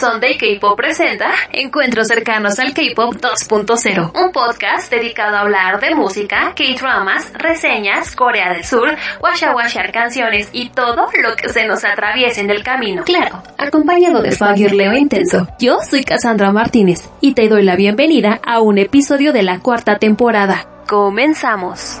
Sunday K-Pop presenta Encuentros cercanos al K-Pop 2.0, un podcast dedicado a hablar de música, K-dramas, reseñas, Corea del Sur, washa washar canciones y todo lo que se nos atraviese en el camino. Claro, acompañado de Leo intenso. Yo soy Cassandra Martínez y te doy la bienvenida a un episodio de la cuarta temporada. Comenzamos.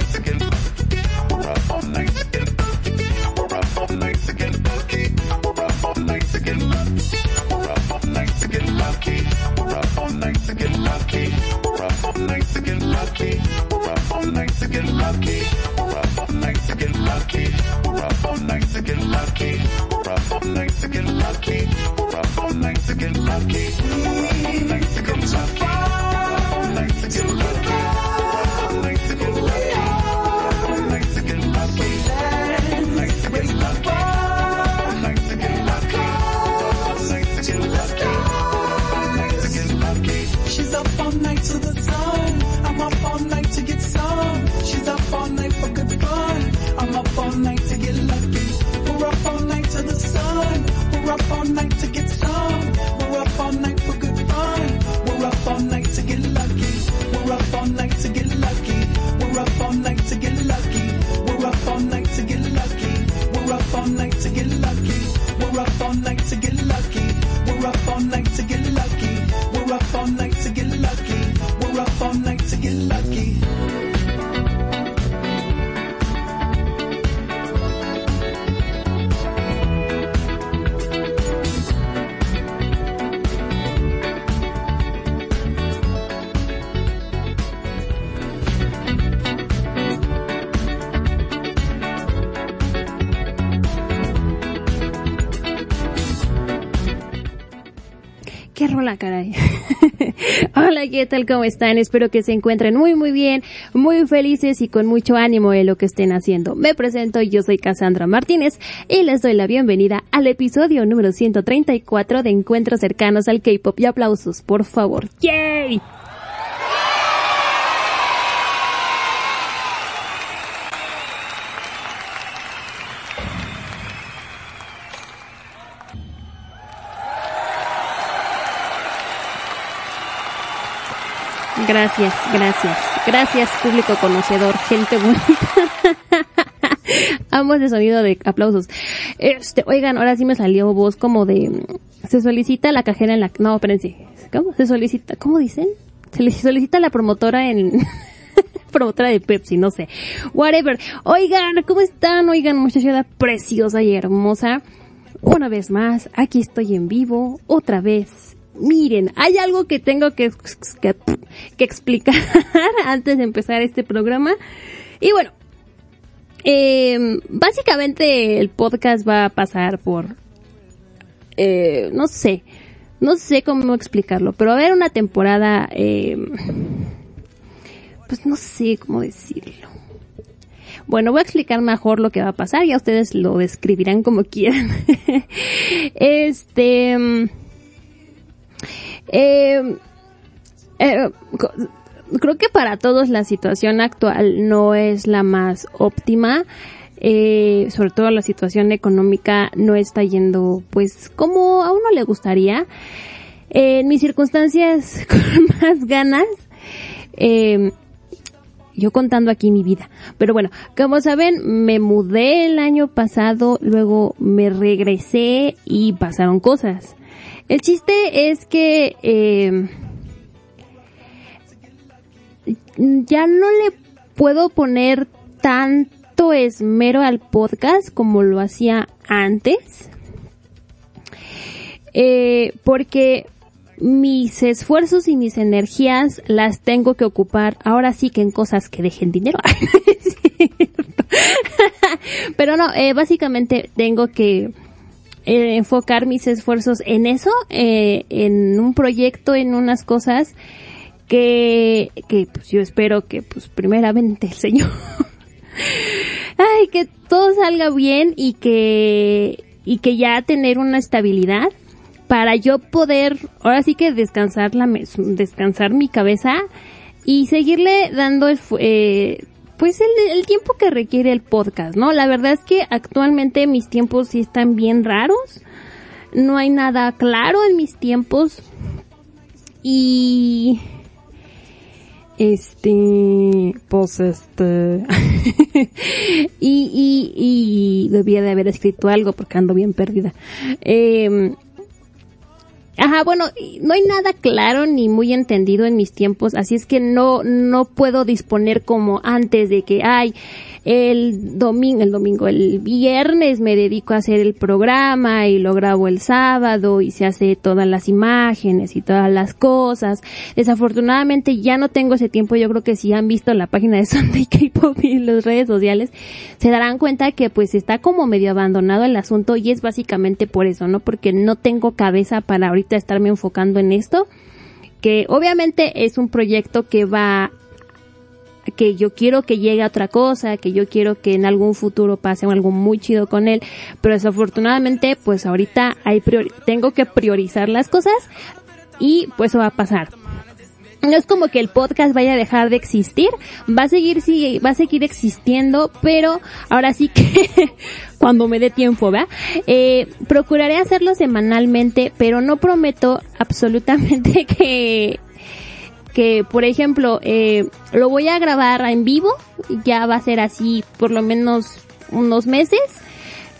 ¿Qué tal? ¿Cómo están? Espero que se encuentren muy, muy bien, muy felices y con mucho ánimo en lo que estén haciendo. Me presento, yo soy Cassandra Martínez y les doy la bienvenida al episodio número 134 de Encuentros cercanos al K-pop y aplausos, por favor. ¡Yay! Gracias, gracias. Gracias, público conocedor, gente bonita. Amo ese sonido de aplausos. Este, oigan, ahora sí me salió voz como de, se solicita la cajera en la, no, espérense. ¿Cómo? Se solicita, ¿cómo dicen? Se le solicita la promotora en, promotora de Pepsi, no sé. Whatever. Oigan, ¿cómo están? Oigan, muchachada preciosa y hermosa. Una vez más, aquí estoy en vivo, otra vez miren, hay algo que tengo que, que, explicar antes de empezar este programa. Y bueno, eh, básicamente el podcast va a pasar por, eh, no sé, no sé cómo explicarlo, pero va a haber una temporada, eh, pues no sé cómo decirlo. Bueno, voy a explicar mejor lo que va a pasar, ya ustedes lo describirán como quieran. este, eh, eh, creo que para todos la situación actual no es la más óptima. Eh, sobre todo la situación económica no está yendo pues como a uno le gustaría. en mis circunstancias con más ganas, eh, yo contando aquí mi vida. Pero bueno, como saben, me mudé el año pasado, luego me regresé y pasaron cosas. El chiste es que eh, ya no le puedo poner tanto esmero al podcast como lo hacía antes. Eh, porque mis esfuerzos y mis energías las tengo que ocupar ahora sí que en cosas que dejen dinero. Pero no, eh, básicamente tengo que eh, enfocar mis esfuerzos en eso, eh, en un proyecto, en unas cosas que, que pues yo espero que pues primeramente el Señor, ay, que todo salga bien y que, y que ya tener una estabilidad para yo poder, ahora sí que descansar la, descansar mi cabeza y seguirle dando eh, pues el, tiempo que requiere el podcast, ¿no? La verdad es que actualmente mis tiempos sí están bien raros. No hay nada claro en mis tiempos. Y este pues este y, y, y debía de haber escrito algo porque ando bien perdida eh, Ajá, bueno, no hay nada claro ni muy entendido en mis tiempos, así es que no, no puedo disponer como antes de que, ay, el domingo, el domingo, el viernes me dedico a hacer el programa y lo grabo el sábado y se hace todas las imágenes y todas las cosas. Desafortunadamente ya no tengo ese tiempo, yo creo que si han visto la página de Sunday K-Pop y las redes sociales, se darán cuenta que pues está como medio abandonado el asunto y es básicamente por eso, ¿no? Porque no tengo cabeza para ahorita estarme enfocando en esto que obviamente es un proyecto que va que yo quiero que llegue a otra cosa, que yo quiero que en algún futuro pase algo muy chido con él, pero desafortunadamente pues ahorita hay tengo que priorizar las cosas y pues eso va a pasar. No es como que el podcast vaya a dejar de existir, va a seguir, sí, va a seguir existiendo, pero ahora sí que cuando me dé tiempo, ¿verdad? Eh, procuraré hacerlo semanalmente, pero no prometo absolutamente que que, por ejemplo, eh, lo voy a grabar en vivo, ya va a ser así por lo menos unos meses,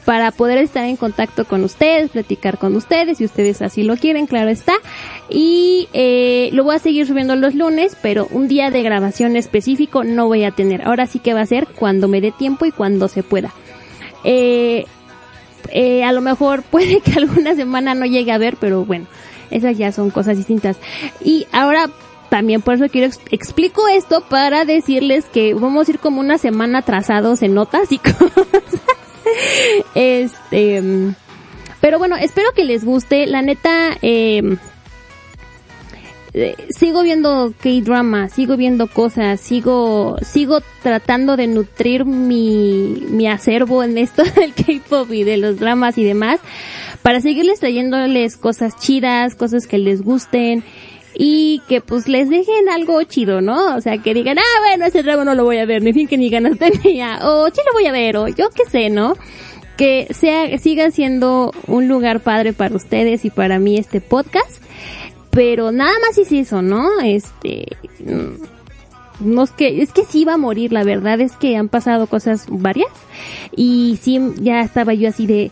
para poder estar en contacto con ustedes, platicar con ustedes, si ustedes así lo quieren, claro está. Y eh, lo voy a seguir subiendo los lunes, pero un día de grabación específico no voy a tener. Ahora sí que va a ser cuando me dé tiempo y cuando se pueda. Eh, eh, a lo mejor puede que alguna semana no llegue a ver, pero bueno, esas ya son cosas distintas. Y ahora también por eso quiero explico esto para decirles que vamos a ir como una semana atrasados en notas y cosas. este, pero bueno, espero que les guste. La neta, eh, eh, sigo viendo K-drama, sigo viendo cosas, sigo, sigo tratando de nutrir mi, mi acervo en esto del K-pop y de los dramas y demás, para seguirles trayéndoles cosas chidas, cosas que les gusten, y que pues les dejen algo chido, ¿no? O sea, que digan, ah, bueno, ese drama no lo voy a ver, ni fin que ni ganas tenía, o sí lo voy a ver, o yo qué sé, ¿no? Que sea, siga siendo un lugar padre para ustedes y para mí este podcast pero nada más es eso, ¿no? Este, mm, no es que, es que sí iba a morir, la verdad es que han pasado cosas varias y sí, ya estaba yo así de,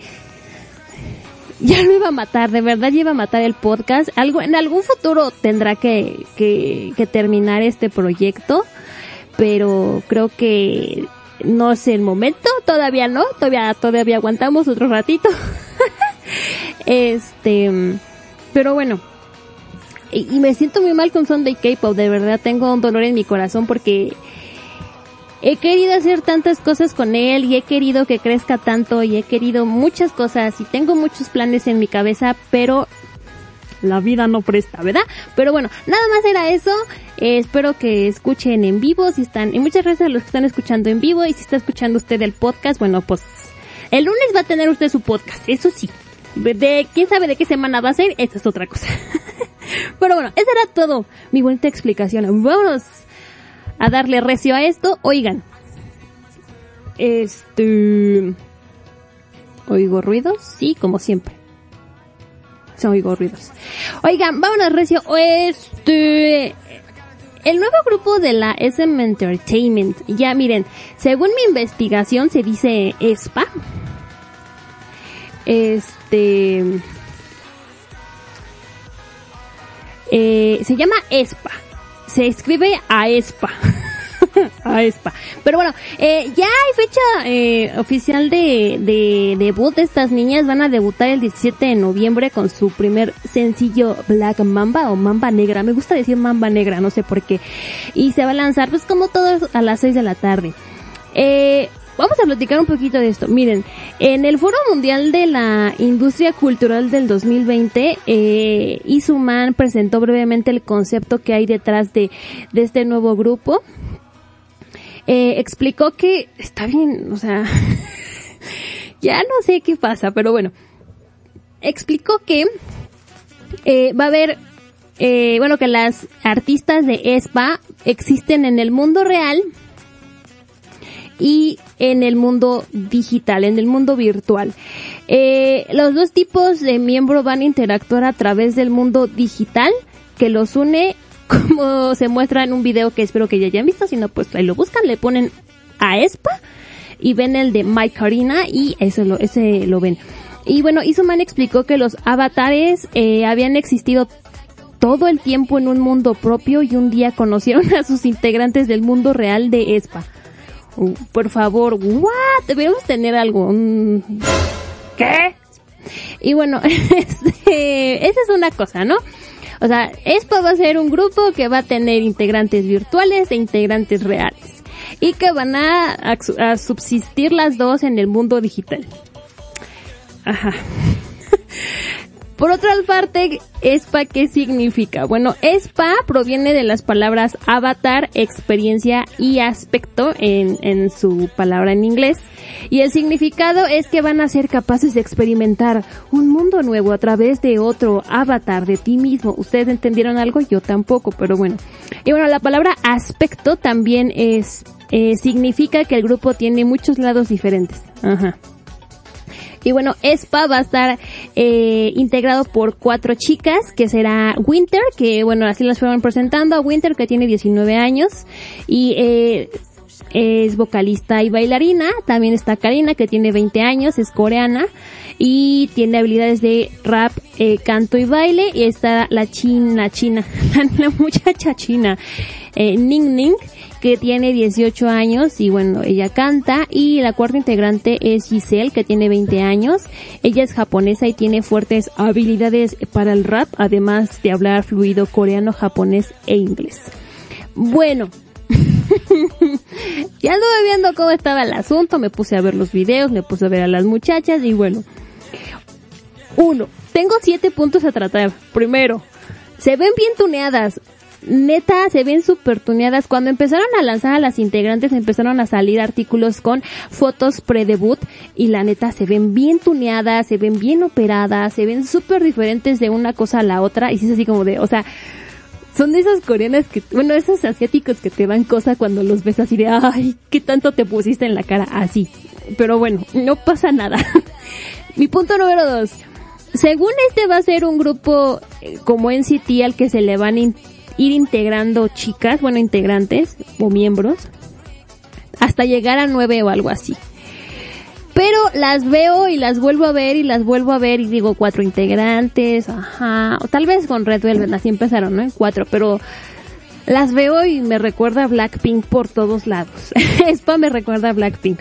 ya lo iba a matar, de verdad ya iba a matar el podcast. Algo, en algún futuro tendrá que, que, que terminar este proyecto, pero creo que no es el momento, todavía no, todavía, todavía aguantamos otro ratito. este, pero bueno, y, me siento muy mal con Sunday K-pop, de verdad tengo un dolor en mi corazón porque he querido hacer tantas cosas con él y he querido que crezca tanto y he querido muchas cosas y tengo muchos planes en mi cabeza, pero la vida no presta, ¿verdad? Pero bueno, nada más era eso. Eh, espero que escuchen en vivo si están, y muchas gracias a los que están escuchando en vivo y si está escuchando usted el podcast, bueno, pues el lunes va a tener usted su podcast, eso sí. De quién sabe de qué semana va a ser, esta es otra cosa. Pero bueno, esa era todo mi bonita explicación. Vámonos a darle recio a esto. Oigan, este... ¿Oigo ruidos? Sí, como siempre. Se oigo ruidos. Oigan, vámonos recio. Este... El nuevo grupo de la SM Entertainment, ya miren, según mi investigación se dice ESPA. Este Eh, se llama ESPA. Se escribe AESPA. AESPA. Pero bueno, eh, ya hay fecha eh, oficial de, de debut de estas niñas. Van a debutar el 17 de noviembre con su primer sencillo Black Mamba o Mamba Negra. Me gusta decir Mamba Negra, no sé por qué. Y se va a lanzar pues como todos a las 6 de la tarde. Eh, Vamos a platicar un poquito de esto. Miren, en el Foro Mundial de la Industria Cultural del 2020, eh, Isuman presentó brevemente el concepto que hay detrás de, de este nuevo grupo. Eh, explicó que está bien, o sea, ya no sé qué pasa, pero bueno, explicó que eh, va a haber eh, bueno, que las artistas de ESPA existen en el mundo real y en el mundo digital, en el mundo virtual. Eh, los dos tipos de miembros van a interactuar a través del mundo digital que los une como se muestra en un video que espero que ya hayan visto, si no pues ahí lo buscan, le ponen a ESPA y ven el de Mike Karina y eso lo, ese lo ven. Y bueno, Isuman explicó que los avatares eh, habían existido todo el tiempo en un mundo propio y un día conocieron a sus integrantes del mundo real de ESPA. Por favor, what? Debemos tener algo. ¿Qué? Y bueno, este, esa es una cosa, ¿no? O sea, esto va a ser un grupo que va a tener integrantes virtuales e integrantes reales. Y que van a subsistir las dos en el mundo digital. Ajá. Por otra parte, ESPA, ¿qué significa? Bueno, ESPA proviene de las palabras avatar, experiencia y aspecto en, en su palabra en inglés. Y el significado es que van a ser capaces de experimentar un mundo nuevo a través de otro avatar de ti mismo. ¿Ustedes entendieron algo? Yo tampoco, pero bueno. Y bueno, la palabra aspecto también es, eh, significa que el grupo tiene muchos lados diferentes. Ajá. Y bueno, ESPA va a estar eh, integrado por cuatro chicas, que será Winter, que bueno, así las fueron presentando a Winter, que tiene 19 años, y eh, es vocalista y bailarina. También está Karina, que tiene 20 años, es coreana y tiene habilidades de rap, eh, canto y baile. Y está la china, china, la, muchacha china, eh, Ning Ning, que tiene 18 años y bueno, ella canta y la cuarta integrante es Giselle que tiene 20 años. Ella es japonesa y tiene fuertes habilidades para el rap, además de hablar fluido coreano, japonés e inglés. Bueno, ya anduve viendo cómo estaba el asunto, me puse a ver los videos, me puse a ver a las muchachas y bueno. Uno, tengo siete puntos a tratar. Primero, se ven bien tuneadas. Neta, se ven súper tuneadas. Cuando empezaron a lanzar a las integrantes, empezaron a salir artículos con fotos pre-debut y la neta se ven bien tuneadas, se ven bien operadas, se ven súper diferentes de una cosa a la otra y sí es así como de, o sea, son de esas coreanas que, bueno, esos asiáticos que te dan cosa cuando los ves así de, ay, qué tanto te pusiste en la cara, así. Pero bueno, no pasa nada. Mi punto número dos. Según este va a ser un grupo eh, como NCT al que se le van ir integrando chicas, bueno, integrantes o miembros, hasta llegar a nueve o algo así. Pero las veo y las vuelvo a ver y las vuelvo a ver y digo cuatro integrantes, ajá, o tal vez con Red Velvet así empezaron, ¿no? En cuatro, pero las veo y me recuerda a Blackpink por todos lados. Spa me recuerda a Blackpink.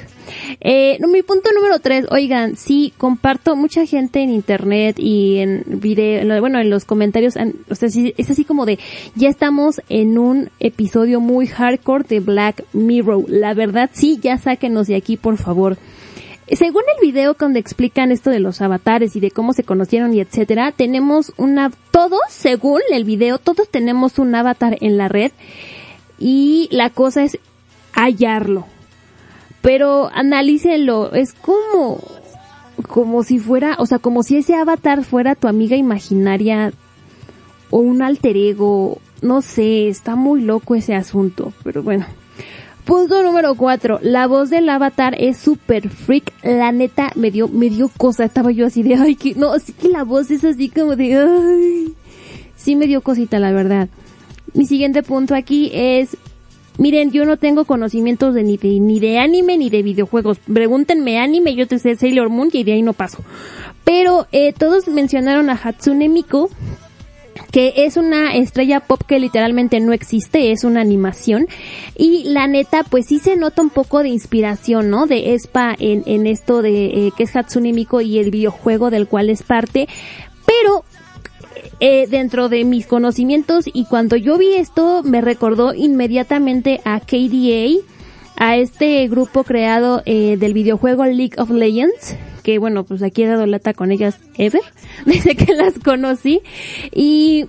Eh, mi punto número tres, oigan, sí, comparto mucha gente en internet y en video, bueno, en los comentarios, o sea, sí, es así como de, ya estamos en un episodio muy hardcore de Black Mirror. La verdad, sí, ya sáquenos de aquí, por favor. Según el video donde explican esto de los avatares y de cómo se conocieron y etcétera, tenemos una, todos, según el video, todos tenemos un avatar en la red y la cosa es hallarlo. Pero analícenlo, es como, como si fuera, o sea, como si ese avatar fuera tu amiga imaginaria o un alter ego, no sé, está muy loco ese asunto, pero bueno. Punto número cuatro, la voz del avatar es super freak, la neta me dio, me dio cosa, estaba yo así de, ay, que, no, sí que la voz es así como de, ay, sí me dio cosita la verdad. Mi siguiente punto aquí es, miren, yo no tengo conocimientos de ni de, ni de anime ni de videojuegos, pregúntenme anime, yo te sé Sailor Moon y de ahí no paso. Pero, eh, todos mencionaron a Hatsune Miku, que es una estrella pop que literalmente no existe, es una animación. Y la neta, pues sí se nota un poco de inspiración, ¿no? De Espa en, en esto de eh, que es Hatsune y el videojuego del cual es parte. Pero eh, dentro de mis conocimientos y cuando yo vi esto me recordó inmediatamente a KDA, a este grupo creado eh, del videojuego League of Legends, que bueno, pues aquí he dado lata con ellas ever, desde que las conocí. Y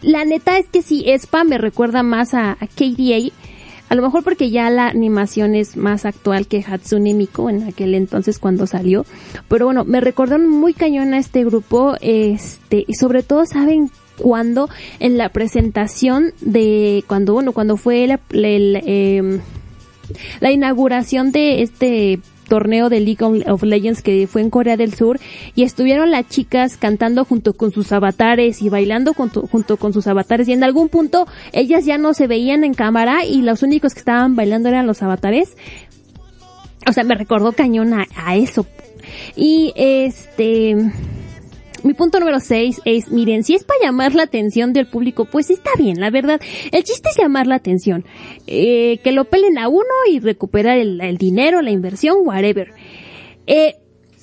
la neta es que sí, Espa me recuerda más a, KDA, a lo mejor porque ya la animación es más actual que Hatsune Miku en aquel entonces cuando salió. Pero bueno, me recordaron muy cañón a este grupo, este, y sobre todo saben cuando en la presentación de cuando bueno cuando fue la, la inauguración de este torneo de League of Legends que fue en Corea del Sur y estuvieron las chicas cantando junto con sus avatares y bailando junto, junto con sus avatares y en algún punto ellas ya no se veían en cámara y los únicos que estaban bailando eran los avatares. O sea, me recordó cañón a, eso. Y este, mi punto número 6 es, miren, si es para llamar la atención del público, pues está bien, la verdad. El chiste es llamar la atención. Eh, que lo pelen a uno y recuperar el, el dinero, la inversión, whatever. Eh,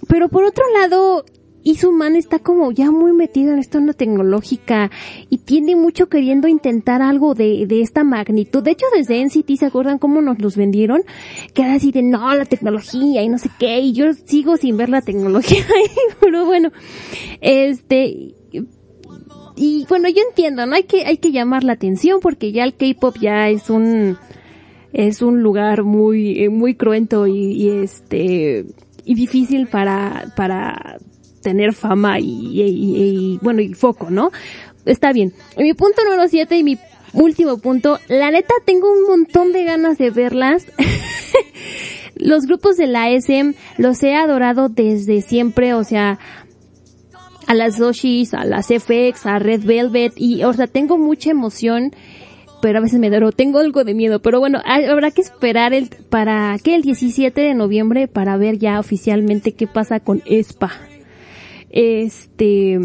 pero por otro lado, Isuman está como ya muy metido en esta onda tecnológica y tiene mucho queriendo intentar algo de, de esta magnitud. De hecho, desde NCT, ¿se acuerdan cómo nos los vendieron? Que así de, no, la tecnología y no sé qué, y yo sigo sin ver la tecnología, pero bueno, este, y bueno, yo entiendo, ¿no? Hay que, hay que llamar la atención porque ya el K-pop ya es un, es un lugar muy, eh, muy cruento y, y este, y difícil para, para tener fama y, y, y, bueno, y foco, ¿no? Está bien. Mi punto número 7 y mi último punto, la neta tengo un montón de ganas de verlas. los grupos de la SM los he adorado desde siempre, o sea, a las Doshis, a las FX, a Red Velvet y, o sea, tengo mucha emoción, pero a veces me duro, tengo algo de miedo, pero bueno, habrá que esperar el, para que el 17 de noviembre para ver ya oficialmente qué pasa con ESPA. Este,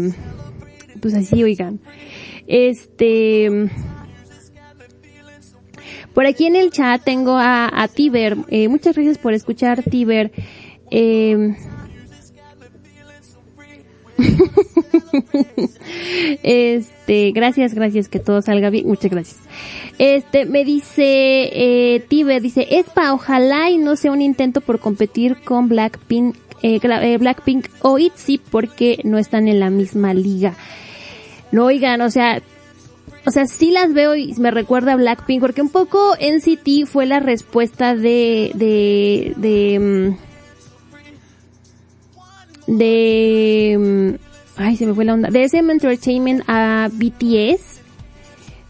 pues así, oigan. Este, por aquí en el chat tengo a, Tiber. Eh, muchas gracias por escuchar, Tiber. Eh, este, gracias, gracias, que todo salga bien. Muchas gracias. Este, me dice, eh, Tiber, dice, Espa, ojalá y no sea un intento por competir con Blackpink, eh, Blackpink o ITZY porque no están en la misma liga. No, oigan, o sea, o sea, sí las veo y me recuerda a Blackpink, porque un poco NCT fue la respuesta de, de, de, mm, mm, ay, se me fue la onda, de SM Entertainment a BTS.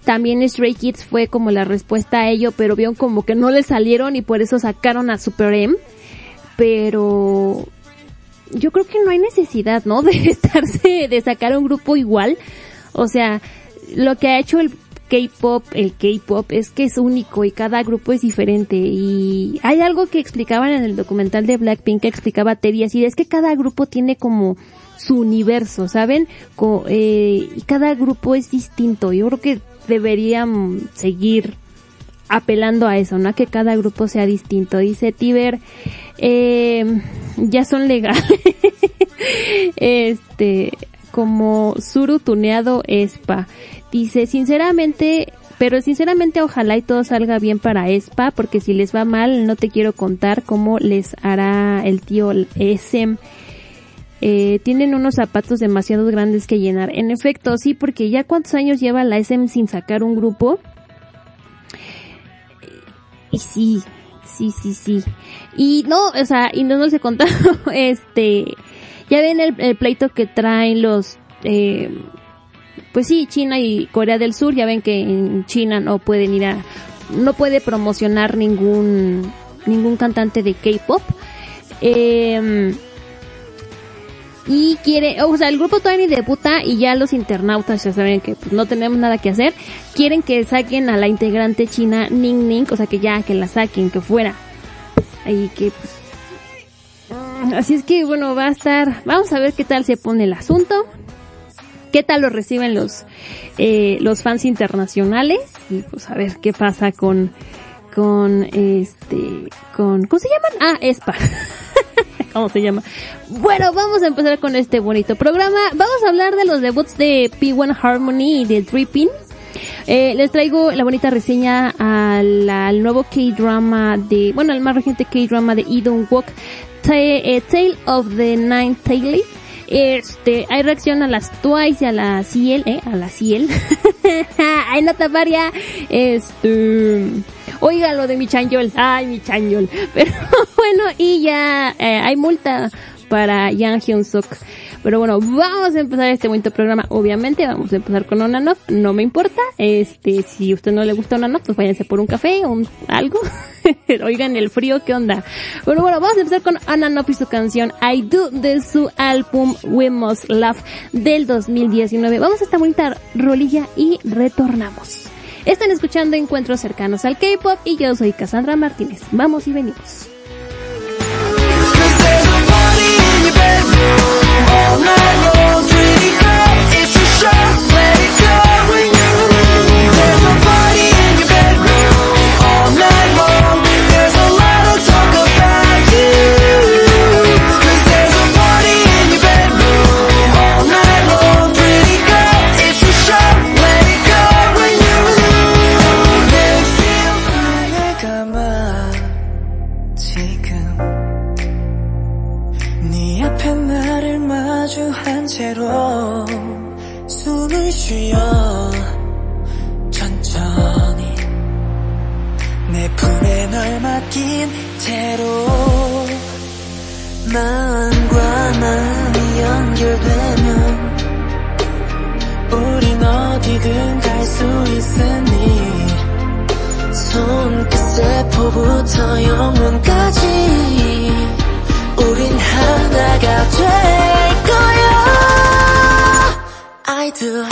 También Stray Kids fue como la respuesta a ello, pero vieron como que no le salieron y por eso sacaron a Super M. Pero yo creo que no hay necesidad, ¿no? De estarse, de sacar un grupo igual. O sea, lo que ha hecho el K-pop, el K-pop es que es único y cada grupo es diferente y hay algo que explicaban en el documental de Blackpink que explicaba Teddy así es que cada grupo tiene como su universo, ¿saben? Eh, y cada grupo es distinto. Yo creo que deberían seguir apelando a eso, ¿no? A que cada grupo sea distinto. Dice Tiber, eh, ya son legales. este, como Suru tuneado Espa. Dice, sinceramente, pero sinceramente ojalá y todo salga bien para Espa, porque si les va mal, no te quiero contar cómo les hará el tío SM. Eh, tienen unos zapatos demasiado grandes que llenar. En efecto, sí, porque ya cuántos años lleva la SM sin sacar un grupo. Y sí, sí, sí, sí. Y no, o sea, y no nos he contado, este, ya ven el, el pleito que traen los, eh, pues sí, China y Corea del Sur, ya ven que en China no pueden ir a, no puede promocionar ningún, ningún cantante de K-pop. Eh, y quiere, o sea, el grupo todavía ni debuta y ya los internautas ya saben que pues, no tenemos nada que hacer. Quieren que saquen a la integrante china Ning Ning, o sea, que ya, que la saquen, que fuera. Y que, pues, mm, así es que, bueno, va a estar, vamos a ver qué tal se pone el asunto. Qué tal lo reciben los, eh, los fans internacionales. Y pues a ver qué pasa con, con este, con, ¿cómo se llaman? Ah, ESPA. ¿Cómo se llama? Bueno, vamos a empezar con este bonito programa. Vamos a hablar de los debuts de P1 Harmony y de Dripping. Eh, les traigo la bonita reseña al, al nuevo K-drama de, bueno, el más reciente K-drama de Idun Walk, eh, Tale of the Nine Tailed. Este, hay reacción a las Twice y a la Ciel, eh, a la Ciel. Ay, no taparia. Este, oiga lo de mi chanyol. Ay, mi chanyol. Pero bueno, y ya eh, hay multa para Yang Hyun Suk. Pero bueno, vamos a empezar este bonito programa. Obviamente vamos a empezar con Onanoff. No me importa. Este, si a usted no le gusta Onanoff, pues váyanse por un café o un, algo. Oigan el frío, ¿qué onda? Bueno, bueno, vamos a empezar con Onanoff y su canción I Do de su álbum We Must Love del 2019. Vamos a esta bonita rolilla y retornamos. Están escuchando encuentros cercanos al K-pop y yo soy Cassandra Martínez. Vamos y venimos. All night long, pretty girl, it's a show. 어디든 갈 수 있으니 손끝세포부터 영혼까지 우린 하나가 될 거야. I do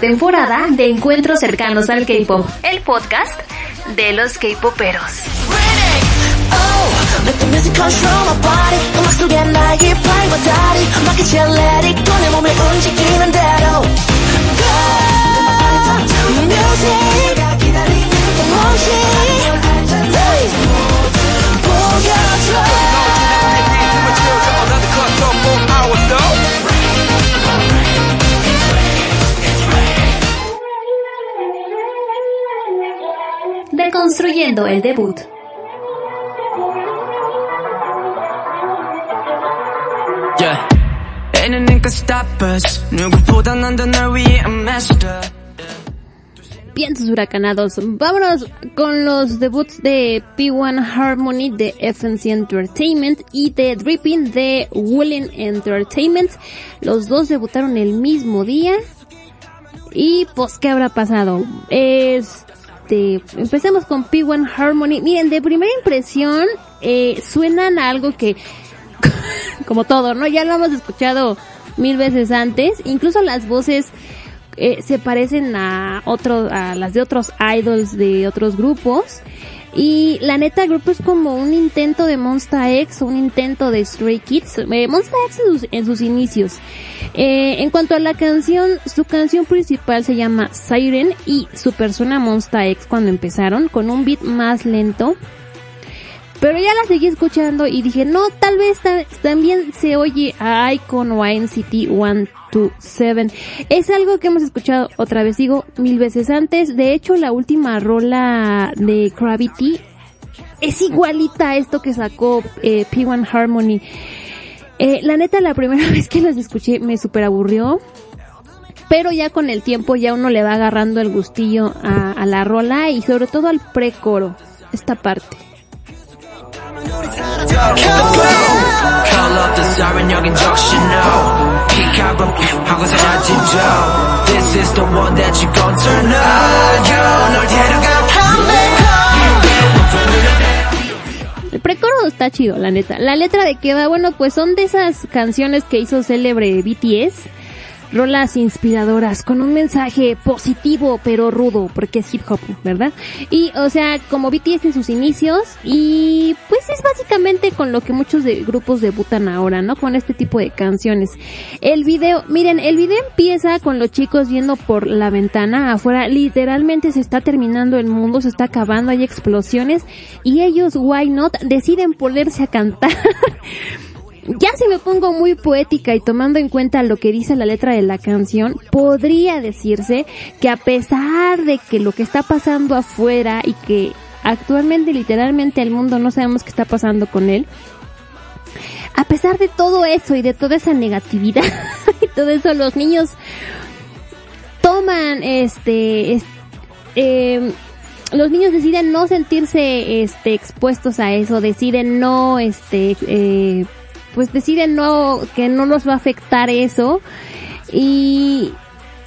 temporada de Encuentros cercanos al K-pop, el podcast de los K-poperos. 위해 I'm master. Vientos huracanados. Vámonos con los debuts de P1 Harmony de FNC Entertainment y de Dripping de Woolen Entertainment. Los dos debutaron el mismo día. Y pues, ¿qué habrá pasado? Este, empecemos con P1 Harmony. Miren, de primera impresión, eh, suenan a algo que, como todo, ¿no? Ya lo hemos escuchado mil veces antes. Incluso las voces eh, se parecen a otros, a las de otros idols de otros grupos. Y la neta, el grupo es como un intento de Monsta X, un intento de Stray Kids. Eh, Monsta X en sus, en sus inicios. Eh, en cuanto a la canción, su canción principal se llama Siren y su persona Monsta X cuando empezaron, con un beat más lento. Pero ya la seguí escuchando y dije, no, tal vez ta- también se oye a Icon o a NCT 127. Es algo que hemos escuchado otra vez, digo, mil veces antes. De hecho, la última rola de Gravity es igualita a esto que sacó eh, P1 Harmony. Eh, la neta, la primera vez que las escuché me super aburrió. Pero ya con el tiempo ya uno le va agarrando el gustillo a, a la rola y sobre todo al precoro. Esta parte. El precoro está chido, la neta. La letra de queda, bueno, pues son de esas canciones que hizo célebre BTS Rolas inspiradoras con un mensaje positivo pero rudo porque es hip hop, ¿verdad? Y o sea, como BTS en sus inicios y pues es básicamente con lo que muchos de grupos debutan ahora, ¿no? Con este tipo de canciones. El video, miren, el video empieza con los chicos viendo por la ventana afuera, literalmente se está terminando el mundo, se está acabando, hay explosiones y ellos, why not, deciden ponerse a cantar. Ya si me pongo muy poética y tomando en cuenta lo que dice la letra de la canción, podría decirse que a pesar de que lo que está pasando afuera y que actualmente literalmente el mundo no sabemos qué está pasando con él, a pesar de todo eso y de toda esa negatividad y todo eso, los niños toman este, es- eh, los niños deciden no sentirse este expuestos a eso, deciden no este eh, pues deciden no que no los va a afectar eso. Y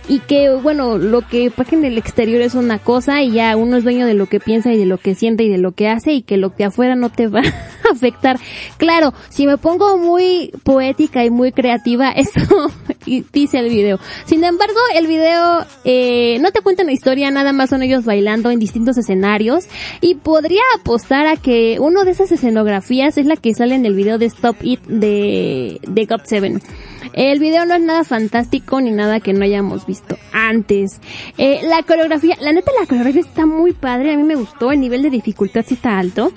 y que bueno lo que pasa en el exterior es una cosa y ya uno es dueño de lo que piensa y de lo que siente y de lo que hace y que lo que afuera no te va a afectar. Claro si me pongo muy poética y muy creativa eso dice el video. Sin embargo el video eh, no te cuenta una historia nada más son ellos bailando en distintos escenarios y podría apostar a que uno de esas escenografías es la que sale en el video de Stop It de de God 7 el video no es nada fantástico ni nada que no hayamos visto antes. Eh, la coreografía, la neta la coreografía está muy padre, a mí me gustó, el nivel de dificultad sí está alto.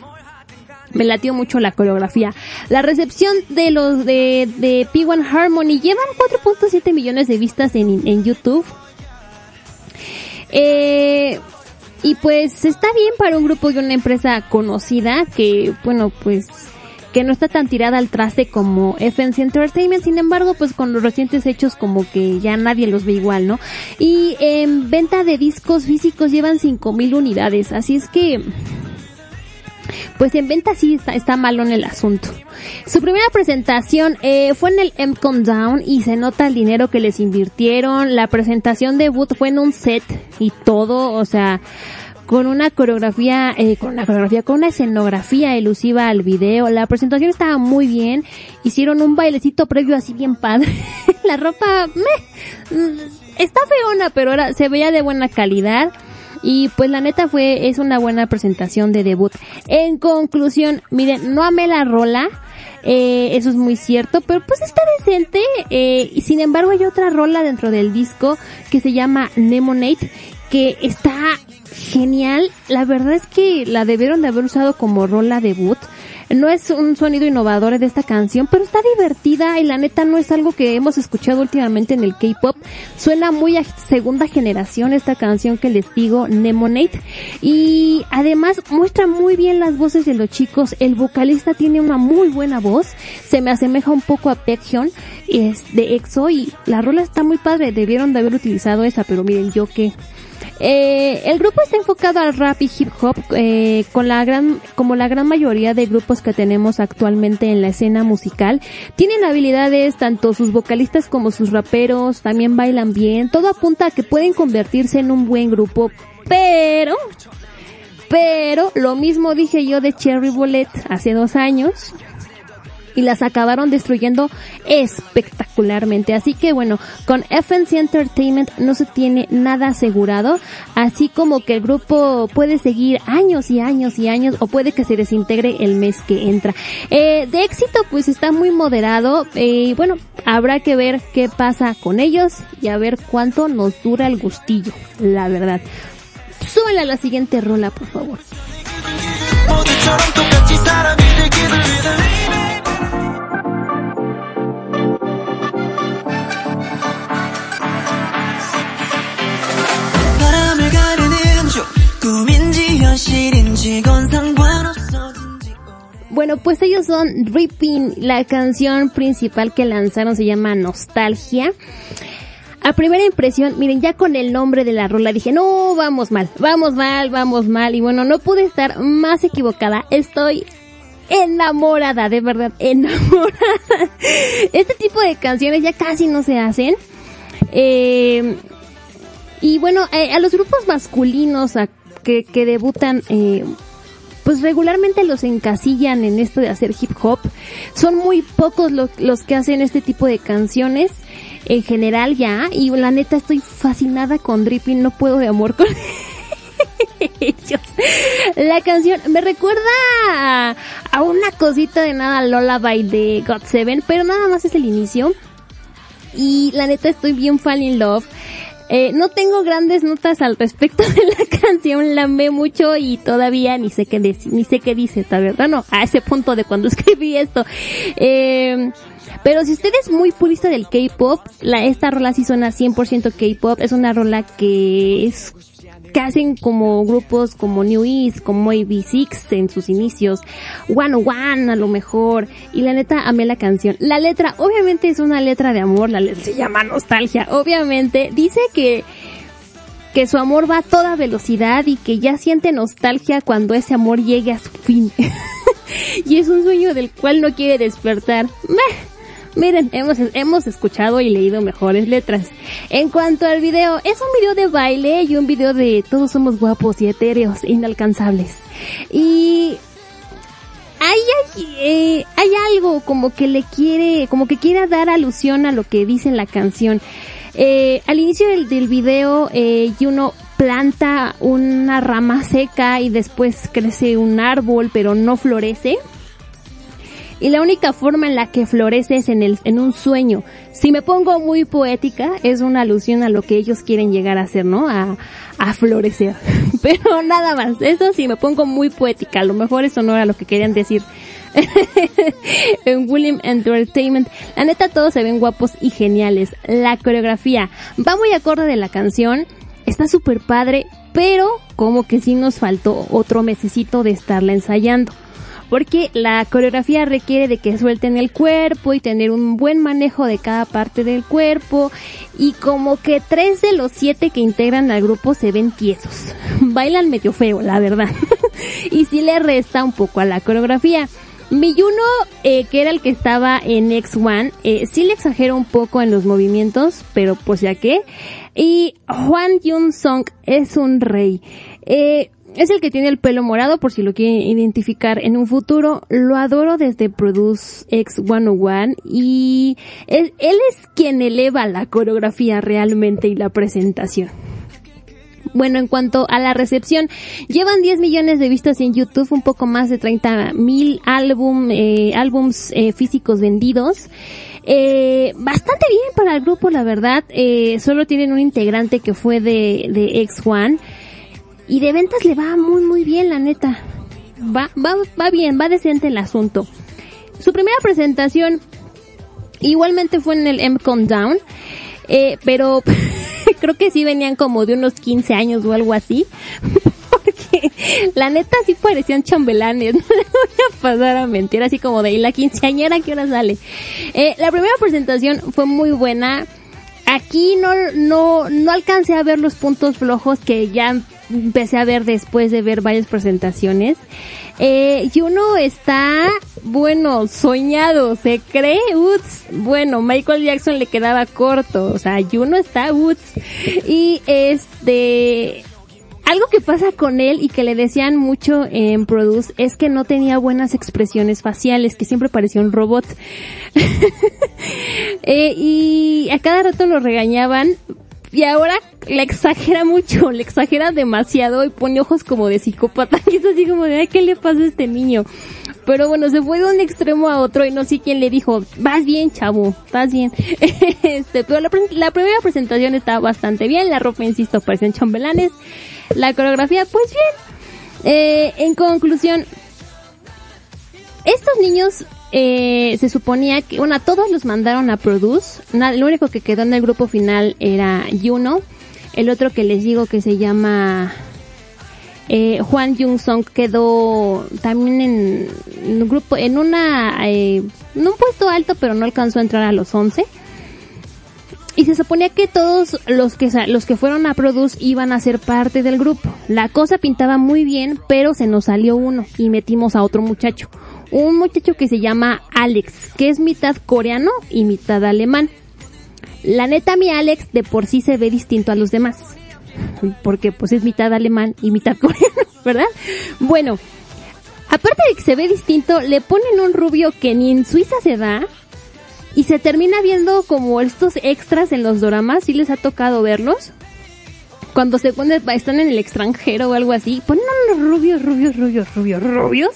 Me latió mucho la coreografía. La recepción de los de, de P1 Harmony llevan 4.7 millones de vistas en, en YouTube. Eh, y pues está bien para un grupo y una empresa conocida que, bueno, pues que no está tan tirada al traste como FNC Entertainment, sin embargo, pues con los recientes hechos como que ya nadie los ve igual, ¿no? Y en venta de discos físicos llevan 5000 unidades, así es que pues en venta sí está, está malo en el asunto. Su primera presentación eh, fue en el M-Con Down y se nota el dinero que les invirtieron. La presentación debut fue en un set y todo, o sea, con una coreografía, eh, con una coreografía, con una escenografía elusiva al video. La presentación estaba muy bien. Hicieron un bailecito previo así bien padre. la ropa, meh, mm, está feona, pero ahora se veía de buena calidad. Y pues la neta fue, es una buena presentación de debut. En conclusión, miren, no amé la rola. Eh, eso es muy cierto, pero pues está decente. Eh, y sin embargo hay otra rola dentro del disco que se llama Nemonate, que está genial. La verdad es que la debieron de haber usado como rola debut. No es un sonido innovador de esta canción, pero está divertida y la neta no es algo que hemos escuchado últimamente en el K-pop. Suena muy a segunda generación esta canción que les digo, Nemonate. Y además muestra muy bien las voces de los chicos. El vocalista tiene una muy buena voz. Se me asemeja un poco a Baekhyun es de EXO y la rola está muy padre. Debieron de haber utilizado esa, pero miren yo que eh, el grupo está enfocado al rap y hip hop eh, con la gran, como la gran mayoría de grupos que tenemos actualmente en la escena musical. Tienen habilidades tanto sus vocalistas como sus raperos, también bailan bien. Todo apunta a que pueden convertirse en un buen grupo, pero pero lo mismo dije yo de Cherry Bullet hace dos años y las acabaron destruyendo espectacularmente. Así que bueno, con FNC Entertainment no se tiene nada asegurado, así como que el grupo puede seguir años y años y años o puede que se desintegre el mes que entra. Eh, de éxito pues está muy moderado y eh, bueno, habrá que ver qué pasa con ellos y a ver cuánto nos dura el gustillo, la verdad. Súbela a la siguiente rola, por favor. Bueno, pues ellos son Dripping. La canción principal que lanzaron se llama Nostalgia. A primera impresión, miren, ya con el nombre de la rola dije, no, vamos mal, vamos mal, vamos mal. Y bueno, no pude estar más equivocada. Estoy enamorada, de verdad, enamorada. Este tipo de canciones ya casi no se hacen. Eh, y bueno, eh, a los grupos masculinos a- que, que debutan, eh, pues regularmente los encasillan en esto de hacer hip hop. Son muy pocos lo- los que hacen este tipo de canciones en general ya. Y la neta estoy fascinada con Dripping, no puedo de amor con ellos. La canción me recuerda a, una cosita de nada Lullaby de God Seven, pero nada más es el inicio. Y la neta estoy bien fall in love. Eh, no tengo grandes notas al respecto de la canción, la amé mucho y todavía ni sé qué ni sé qué dice, la verdad no, a ese punto de cuando escribí esto. Eh, pero si usted es muy purista del K-pop, esta rola sí suena 100% K-pop, es una rola que es que hacen como grupos como New East, como AB6 en sus inicios, One One a lo mejor, y la neta amé la canción. La letra, obviamente es una letra de amor, la letra se llama Nostalgia, obviamente, dice que que su amor va a toda velocidad y que ya siente nostalgia cuando ese amor llegue a su fin. y es un sueño del cual no quiere despertar. Meh. Miren, hemos, hemos escuchado y leído mejores letras. En cuanto al video, es un video de baile y un video de todos somos guapos y etéreos, inalcanzables. Y hay, eh, hay algo como que le quiere, como que quiere dar alusión a lo que dice en la canción. Eh, al inicio del, video, eh, Yuno planta una rama seca y después crece un árbol, pero no florece. Y la única forma en la que florece es en, el, en un sueño. Si me pongo muy poética, es una alusión a lo que ellos quieren llegar a hacer, ¿no? A, a florecer. Pero nada más. Eso sí me pongo muy poética. A lo mejor eso no era lo que querían decir. en William Entertainment. La neta todos se ven guapos y geniales. La coreografía va muy acorde de la canción. Está súper padre, pero como que sí nos faltó otro mesecito de estarla ensayando. Porque la coreografía requiere de que suelten el cuerpo y tener un buen manejo de cada parte del cuerpo. Y como que tres de los siete que integran al grupo se ven tiesos. Bailan medio feo, la verdad. y sí le resta un poco a la coreografía. Miyuno, eh, que era el que estaba en X1, eh, sí le exagera un poco en los movimientos, pero pues ya que. Y Juan Yun Song es un rey. Eh, es el que tiene el pelo morado, por si lo quieren identificar en un futuro. Lo adoro desde Produce X101 y él, él es quien eleva la coreografía realmente y la presentación. Bueno, en cuanto a la recepción, llevan 10 millones de vistas en YouTube, un poco más de 30 mil álbum, eh, álbums eh, físicos vendidos. Eh, bastante bien para el grupo, la verdad. Eh, solo tienen un integrante que fue de, de X1. Y de ventas le va muy, muy bien, la neta. Va, va, va bien, va decente el asunto. Su primera presentación igualmente fue en el M-Con Down. Eh, pero creo que sí venían como de unos 15 años o algo así. Porque la neta sí parecían chambelanes. No le voy a pasar a mentir así como de ¿y la quinceañera que hora sale. Eh, la primera presentación fue muy buena. Aquí no, no, no alcancé a ver los puntos flojos que ya empecé a ver después de ver varias presentaciones. Eh, y está, bueno, soñado, se cree Woods. Bueno, Michael Jackson le quedaba corto, o sea, Juno está Woods. Y este, algo que pasa con él y que le decían mucho en Produce es que no tenía buenas expresiones faciales, que siempre parecía un robot. eh, y a cada rato lo regañaban y ahora le exagera mucho, le exagera demasiado y pone ojos como de psicópata y es así como de, ¿qué le pasa a este niño? Pero bueno, se fue de un extremo a otro y no sé quién le dijo, vas bien chavo, vas bien. este, pero la primera presentación está bastante bien, la ropa, insisto, parecen chambelanes, la coreografía, pues bien. Eh, en conclusión, estos niños eh, se suponía que, bueno, a todos los mandaron a Produce. Na- lo único que quedó en el grupo final era Yuno. El otro que les digo que se llama eh, Juan Jung Song quedó también en, un grupo, en una, eh, en un puesto alto, pero no alcanzó a entrar a los 11. Y se suponía que todos los que, los que fueron a Produce iban a ser parte del grupo. La cosa pintaba muy bien, pero se nos salió uno y metimos a otro muchacho. Un muchacho que se llama Alex, que es mitad coreano y mitad alemán. La neta, mi Alex de por sí se ve distinto a los demás. Porque pues es mitad alemán y mitad coreano, ¿verdad? Bueno, aparte de que se ve distinto, le ponen un rubio que ni en Suiza se da. Y se termina viendo como estos extras en los doramas, si les ha tocado verlos. Cuando se ponen, están en el extranjero o algo así, ponen unos rubios, rubios, rubios, rubios, rubios.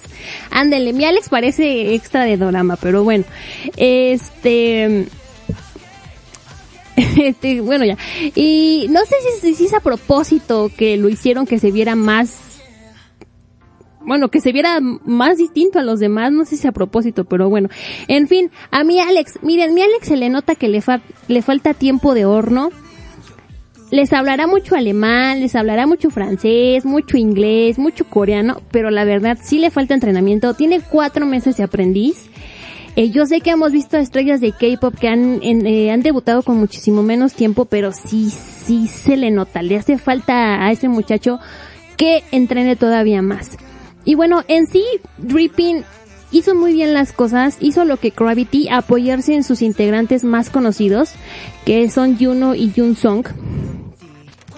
Ándele, mi Alex parece extra de dorama, pero bueno. Este, este, bueno ya. Y no sé si, si es a propósito que lo hicieron que se viera más, bueno, que se viera más distinto a los demás, no sé si a propósito, pero bueno. En fin, a mi Alex, miren, mi Alex se le nota que le, fa- le falta tiempo de horno. Les hablará mucho alemán, les hablará mucho francés, mucho inglés, mucho coreano, pero la verdad sí le falta entrenamiento. Tiene cuatro meses de aprendiz. Eh, yo sé que hemos visto estrellas de K-pop que han, en- eh, han debutado con muchísimo menos tiempo, pero sí, sí se le nota. Le hace falta a ese muchacho que entrene todavía más. Y bueno, en sí, Dripping hizo muy bien las cosas, hizo lo que Gravity, apoyarse en sus integrantes más conocidos, que son Juno y Jun Song.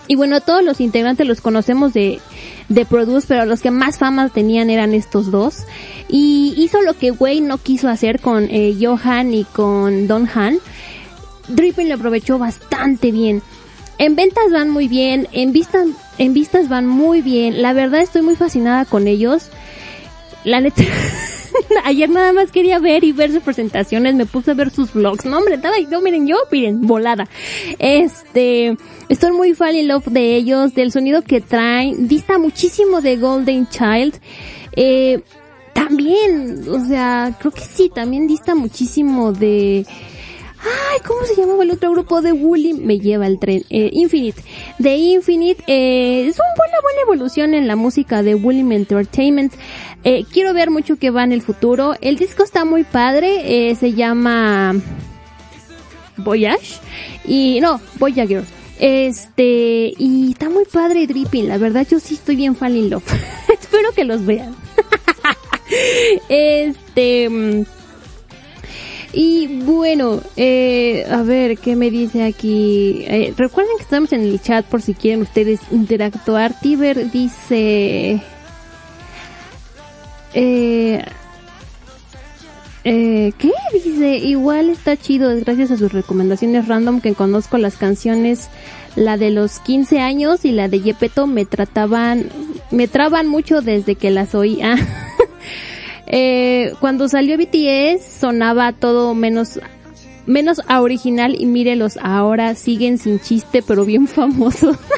Y bueno, todos los integrantes los conocemos de, de Produce, pero los que más fama tenían eran estos dos. Y hizo lo que Wayne no quiso hacer con eh, Johan y con Don Han. Dripping lo aprovechó bastante bien. En ventas van muy bien, en vistas, en vistas van muy bien. La verdad estoy muy fascinada con ellos. La neta, ayer nada más quería ver y ver sus presentaciones, me puse a ver sus vlogs. No, hombre, estaba, no, miren, yo, miren, volada. Este, estoy muy fan in love de ellos, del sonido que traen. Dista muchísimo de Golden Child. Eh, también, o sea, creo que sí, también dista muchísimo de... Ay, ¿cómo se llamaba el otro grupo de Woolly? Me lleva el tren. Eh, Infinite. De Infinite eh, es una buena, buena evolución en la música de Woolly Entertainment. Eh, quiero ver mucho que va en el futuro. El disco está muy padre. Se llama Voyage. Y no, Voyager. Este, y está muy padre Dripping. La verdad, yo sí estoy bien fan in love. Espero que los vean. este. Y bueno, eh, a ver, ¿qué me dice aquí? Eh, recuerden que estamos en el chat por si quieren ustedes interactuar. Tiber dice... Eh, eh, ¿Qué? Dice, igual está chido, es gracias a sus recomendaciones random que conozco las canciones, la de los 15 años y la de Yepeto me trataban, me traban mucho desde que las oía. Eh, cuando salió BTS sonaba todo menos menos a original y mírelos ahora siguen sin chiste pero bien famosos.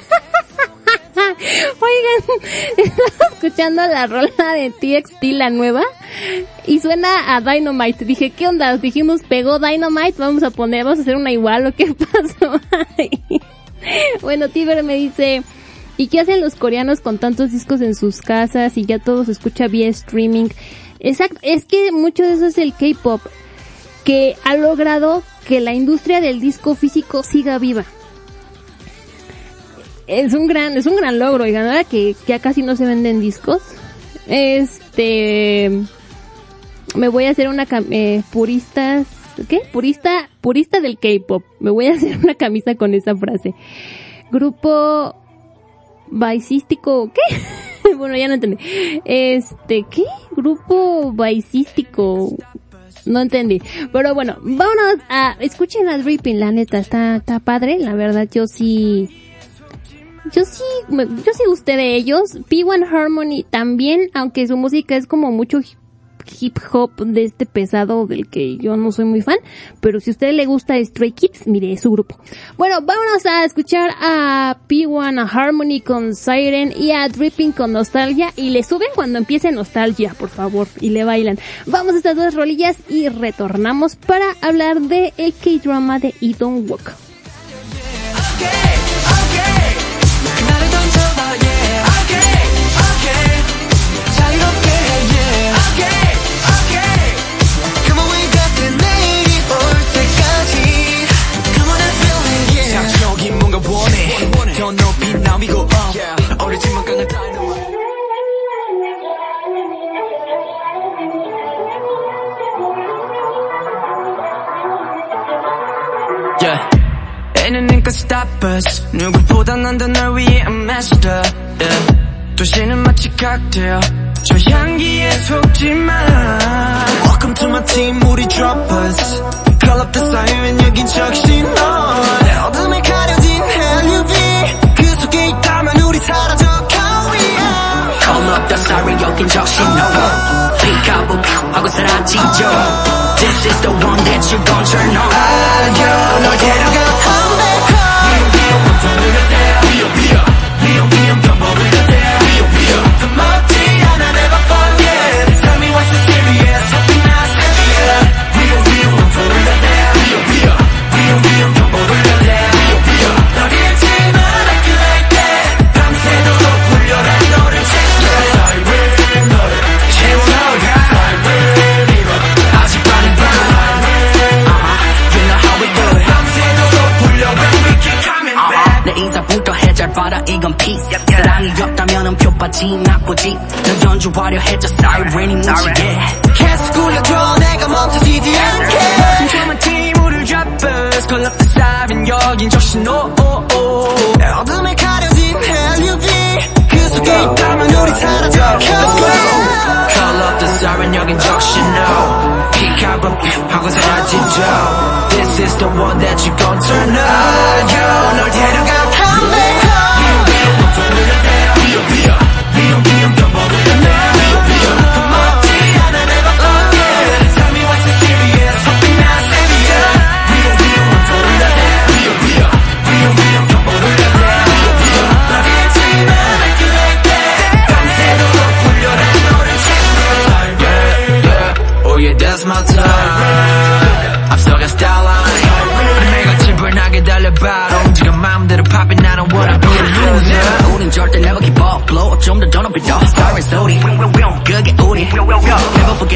Oigan, estaba escuchando la rola de TXT, la nueva, y suena a Dynamite. Dije, ¿qué onda? Dijimos, pegó Dynamite, vamos a poner, vamos a hacer una igual, ¿o qué pasó? bueno, Tiber me dice, ¿y qué hacen los coreanos con tantos discos en sus casas y ya todo se escucha vía streaming? Exacto, es que mucho de eso es el K-pop, que ha logrado que la industria del disco físico siga viva. Es un gran, es un gran logro, oigan, ahora que ya casi no se venden discos. Este, me voy a hacer una eh, puristas, ¿qué? Purista, purista del K-pop. Me voy a hacer una camisa con esa frase. Grupo baisístico, ¿qué? bueno, ya no entendí. Este, ¿qué? Grupo baisístico. No entendí. Pero bueno, vámonos a, escuchen a Dripping, la neta, está, está padre, la verdad, yo sí, yo sí, yo sí gusté de ellos. P1 Harmony también, aunque su música es como mucho hip- hop de este pesado del que yo no soy muy fan, pero si a usted le gusta Stray Kids, mire, su grupo. Bueno, vámonos a escuchar a P1 a Harmony con Siren y a Dripping con Nostalgia y le suben cuando empiece Nostalgia, por favor, y le bailan. Vamos a estas dos rolillas y retornamos para hablar de el K-drama de It Don't Walk. 나 나위고 up 어리지만 강한 dynamite Yeah. Anything can stop us. 누구보다 난더널 위해 I'm messed up. Yeah. 도시는 마치 칵테일. 저 향기에 속지 마. Welcome to my team 우리 droppers Call up the siren 여긴 적신 넌내 어둠에 가려진 그 우리 사라져 Call me out Call up the siren 여긴 적신호 피카보 하고 사라지죠 This is the one that you gon' turn on 알겨 널 데려가 Come back home 겁먹지 넌 연주하려 해줘 사이렌이 무지개 계속 굴려줘 내가 멈춰지지 않게 틈틈한 팀을 잡아 Call up the siren 여긴 적신 no 어둠에 가려진 헬륨이 그 속에 있다면 우리 사라져 Let's go Call up the siren 여긴 적신 no Pick up a 하고 사라지죠 This is the one that you gon' turn up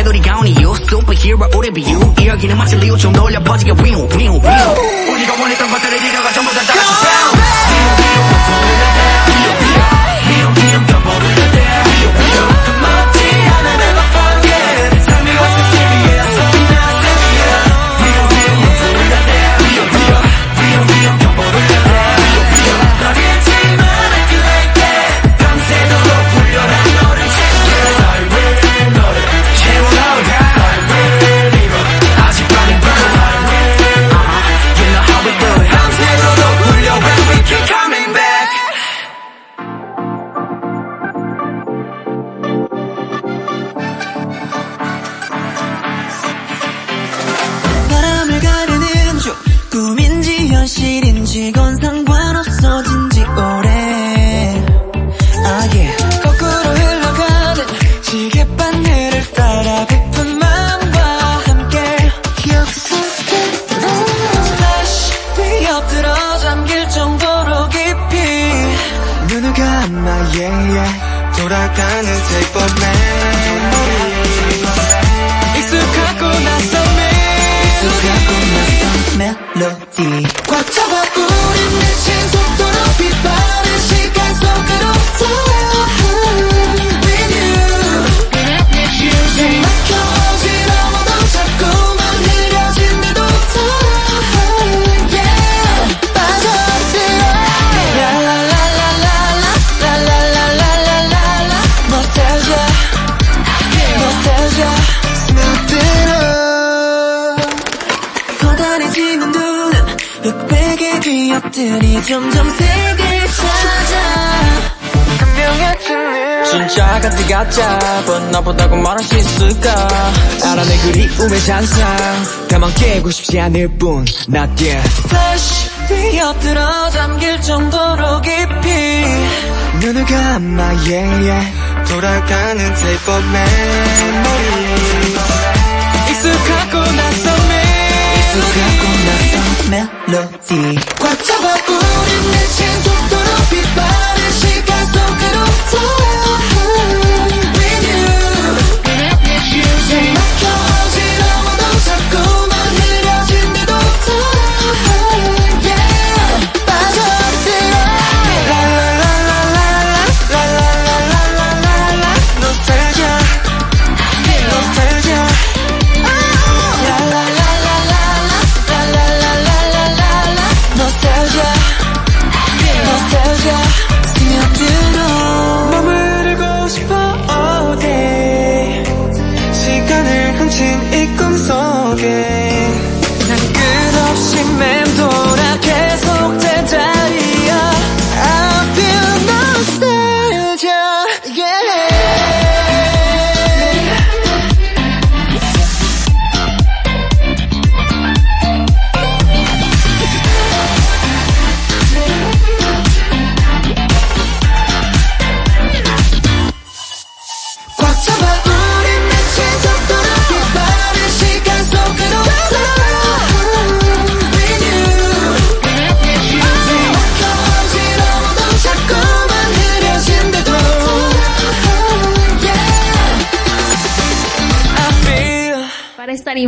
우리가 only you. Superhero 우리 you. 이 여기는 마치 리오 좀 놀려 퍼지게 위우 위우 위우. 우리가 원했던 것들을 네가 전부 다 다시 진짜 같은 가짜 But 나보다고 말할 수 있을까? 알아 내 그리움의 잔상. 다만 깨고 싶지 않을 뿐 Not yet. 다시 뛰어들어 잠길 정도로 깊이. 눈을 감아 yeah yeah. 돌아가는 tape of memory. 익숙하고 낯선 익숙하고 낯선 멜로디 꽉 잡아 우린 미친 속도로 빛바랜 시간 속으로 With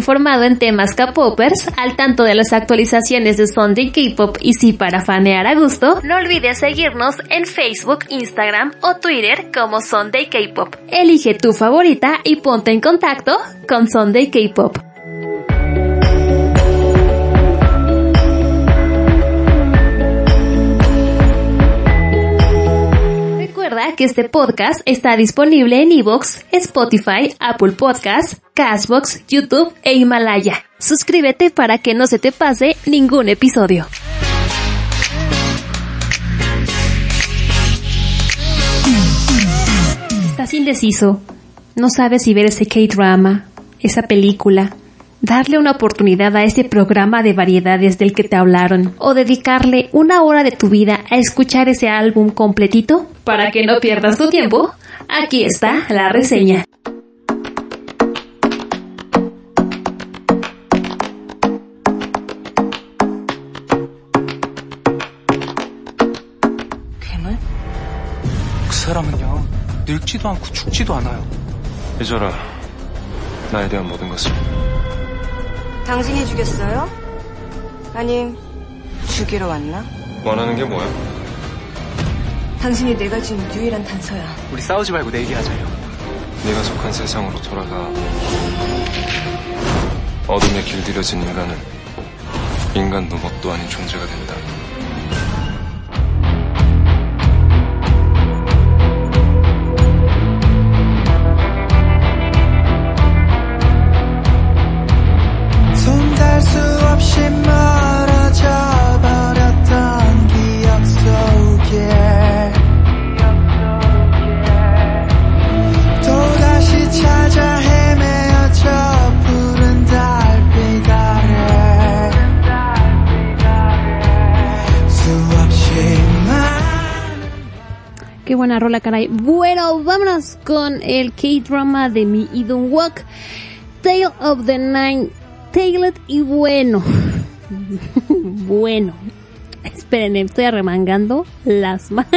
informado en temas K-popers, al tanto de las actualizaciones de Sunday K-pop y si para fanear a gusto, no olvides seguirnos en Facebook, Instagram o Twitter como Sunday K-pop. Elige tu favorita y ponte en contacto con Sunday K-pop. Que este podcast está disponible en Evox, Spotify, Apple Podcasts, Castbox, YouTube e Himalaya. Suscríbete para que no se te pase ningún episodio. Estás indeciso. No sabes si ver ese K-drama, esa película, darle una oportunidad a este programa de variedades del que te hablaron o dedicarle una hora de tu vida a escuchar ese álbum completito. Para que no pierdas tu tiempo, aquí está la reseña. 괴물? 그 사람은요 늙지도 않고 죽지도 않아요 잊어라. 나에 대한 모든 것을. 당신이 죽였어요? 아님 죽이러 왔나? 원하는 게 뭐야? 당신이 내가 준 유일한 단서야. 우리 싸우지 말고 내기하자요 네가 속한 세상으로 돌아가. 어둠에 길들여진 인간은 인간도 뭣도 아닌 존재가 된다. Buena rola, caray. Bueno, vámonos con el K-drama de mi Idun Walk. Tale of the Nine Tailed y bueno. bueno. Esperen, estoy arremangando las mangas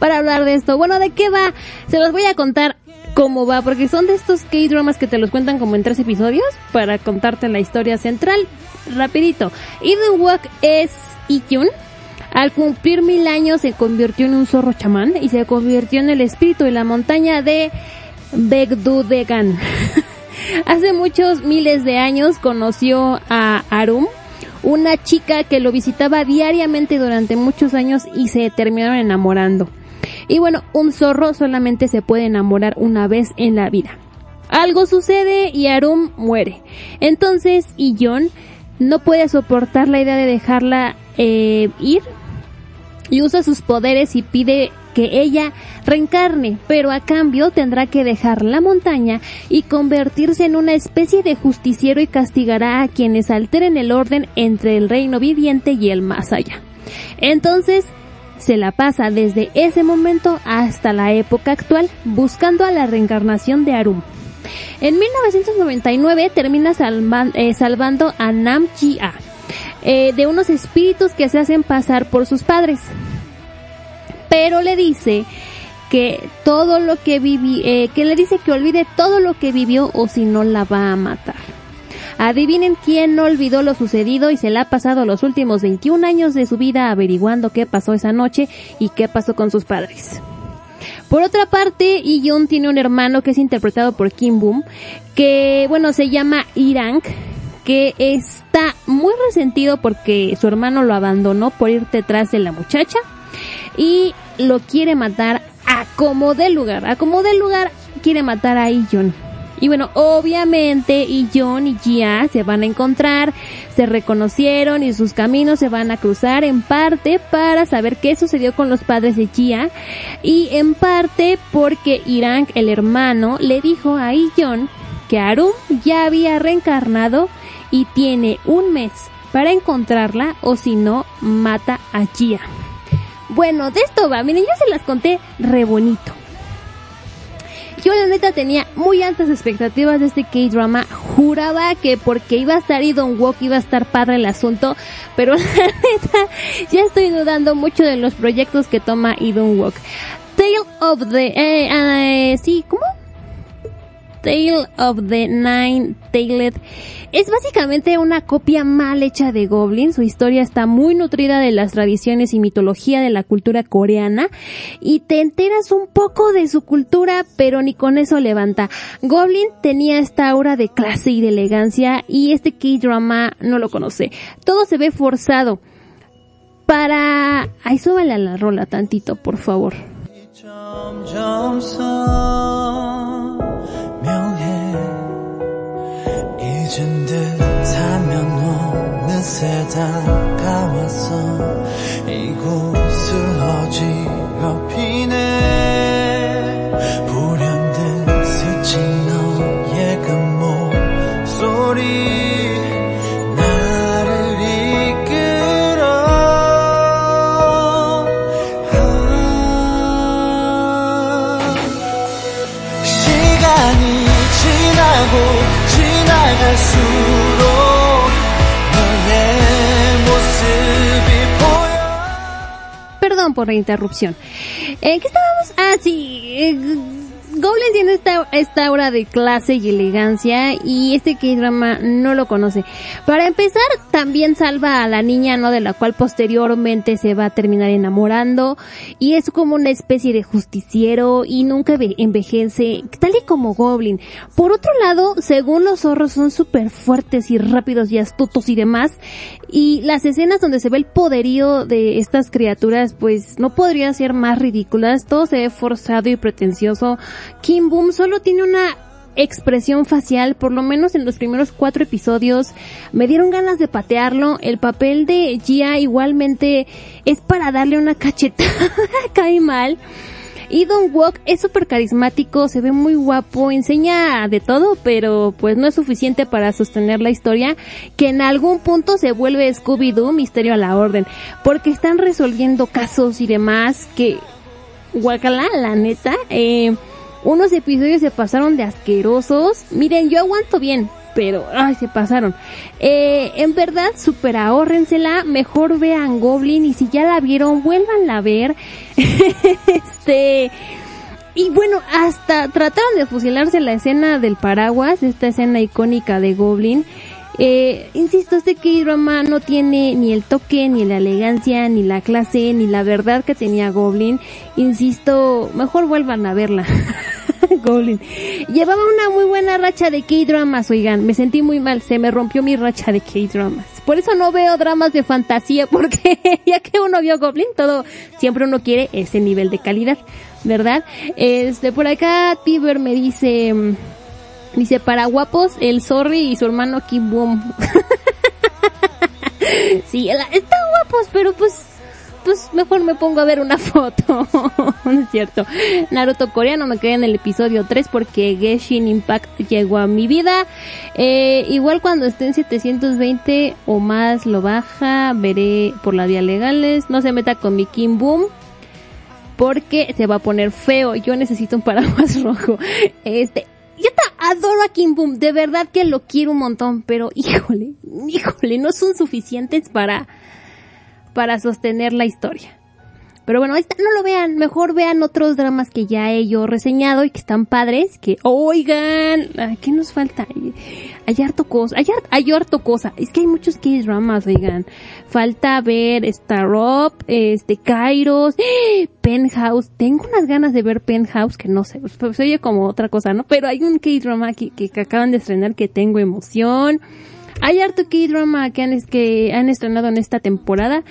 para hablar de esto. Bueno, ¿de qué va? Se los voy a contar cómo va, porque son de estos K-dramas que te los cuentan como en tres episodios para contarte la historia central. Rapidito. Idun Walk es Ikyun, al cumplir mil años se convirtió en un zorro chamán y se convirtió en el espíritu de la montaña de Begdudegan. Hace muchos miles de años conoció a Arum, una chica que lo visitaba diariamente durante muchos años y se terminaron enamorando. Y bueno, un zorro solamente se puede enamorar una vez en la vida. Algo sucede y Arum muere. Entonces, Iyon no puede soportar la idea de dejarla eh, ir y usa sus poderes y pide que ella reencarne, pero a cambio tendrá que dejar la montaña y convertirse en una especie de justiciero y castigará a quienes alteren el orden entre el reino viviente y el más allá. Entonces, se la pasa desde ese momento hasta la época actual buscando a la reencarnación de Arum. En 1999 termina eh, salvando a Nam Jia eh, de unos espíritus que se hacen pasar por sus padres. Pero le dice que todo lo que vivi, eh, que le dice que olvide todo lo que vivió o si no la va a matar. Adivinen quién no olvidó lo sucedido y se la ha pasado los últimos 21 años de su vida averiguando qué pasó esa noche y qué pasó con sus padres. Por otra parte, Iyun tiene un hermano que es interpretado por Kim Boom, que bueno, se llama Irang, que está muy resentido porque su hermano lo abandonó por ir detrás de la muchacha y lo quiere matar a como de lugar, a como de lugar quiere matar a Iyun. Y bueno, obviamente Iyun y Jia se van a encontrar, se reconocieron y sus caminos se van a cruzar en parte para saber qué sucedió con los padres de Jia y en parte porque Irang, el hermano, le dijo a Iyun que Arum ya había reencarnado y tiene un mes para encontrarla o si no, mata a Jia. Bueno, de esto va, miren, yo se las conté re bonito. Yo la neta tenía muy altas expectativas de este K-drama. Juraba que porque iba a estar Idon Walk iba a estar padre el asunto. Pero la neta, ya estoy dudando mucho de los proyectos que toma Idon Walk. Tale of the... Eh, eh, sí, ¿cómo? Tale of the Nine Tailed es básicamente una copia mal hecha de Goblin. Su historia está muy nutrida de las tradiciones y mitología de la cultura coreana y te enteras un poco de su cultura, pero ni con eso levanta. Goblin tenía esta aura de clase y de elegancia y este K-drama no lo conoce. Todo se ve forzado. Para... Ay, súbale a la rola tantito, por favor. 잊은 듯하면 어느새 다가왔어. 이곳을 어지럽히네 Perdón por la interrupción. ¿En qué estábamos? Ah, sí. eh, Goblin tiene esta, esta aura de clase y elegancia y este K-drama no lo conoce. Para empezar, también salva a la niña, ¿no? De la cual posteriormente se va a terminar enamorando y es como una especie de justiciero y nunca ve- envejece, tal y como Goblin. Por otro lado, según los zorros son súper fuertes y rápidos y astutos y demás y las escenas donde se ve el poderío de estas criaturas pues no podrían ser más ridículas, todo se ve forzado y pretencioso. Kim Boom solo tiene una expresión facial, por lo menos en los primeros cuatro episodios, me dieron ganas de patearlo. El papel de Gia igualmente es para darle una cachetada, cae mal. Y Don Walk es súper carismático, se ve muy guapo, enseña de todo, pero pues no es suficiente para sostener la historia, que en algún punto se vuelve Scooby-Doo, misterio a la orden, porque están resolviendo casos y demás que, guacala, la neta, eh, unos episodios se pasaron de asquerosos. Miren, yo aguanto bien, pero ay, se pasaron. Eh, en verdad, super ahórrensela, mejor vean Goblin y si ya la vieron, vuélvanla a ver. este y bueno, hasta trataron de fusilarse la escena del paraguas, esta escena icónica de Goblin. Eh, insisto, este K-drama no tiene ni el toque, ni la elegancia, ni la clase, ni la verdad que tenía Goblin. Insisto, mejor vuelvan a verla. Goblin. Llevaba una muy buena racha de K-dramas, oigan, me sentí muy mal, se me rompió mi racha de K-dramas. Por eso no veo dramas de fantasía, porque ya que uno vio Goblin, todo, siempre uno quiere ese nivel de calidad, ¿verdad? Este, por acá Tiber me dice, mm, dice, para guapos, el Sorry y su hermano Kim Boom. sí, están guapos, pero pues, pues mejor me pongo a ver una foto. no es cierto. Naruto coreano me quedé en el episodio 3 porque Genshin Impact llegó a mi vida. Eh, igual cuando esté en 720 o más lo baja, veré por las vías legales. No se meta con mi Kim Boom porque se va a poner feo. Yo necesito un paraguas rojo. Este, yo ta- adoro a Kim Boom, de verdad que lo quiero un montón, pero híjole, híjole, no son suficientes para para sostener la historia. Pero bueno, esta, no lo vean, mejor vean otros dramas que ya he yo reseñado y que están padres, que oigan, ¿qué nos falta? Hay harto cosa, hay, hay harto cosa, es que hay muchos que dramas, oigan. Falta ver Star Up, este, Kairos. Penthouse, tengo unas ganas de ver Penthouse, que no sé, pues, se oye como otra cosa, ¿no? Pero hay un K-drama que, que acaban de estrenar que tengo emoción. Hay harto K-drama que han, que han estrenado en esta temporada.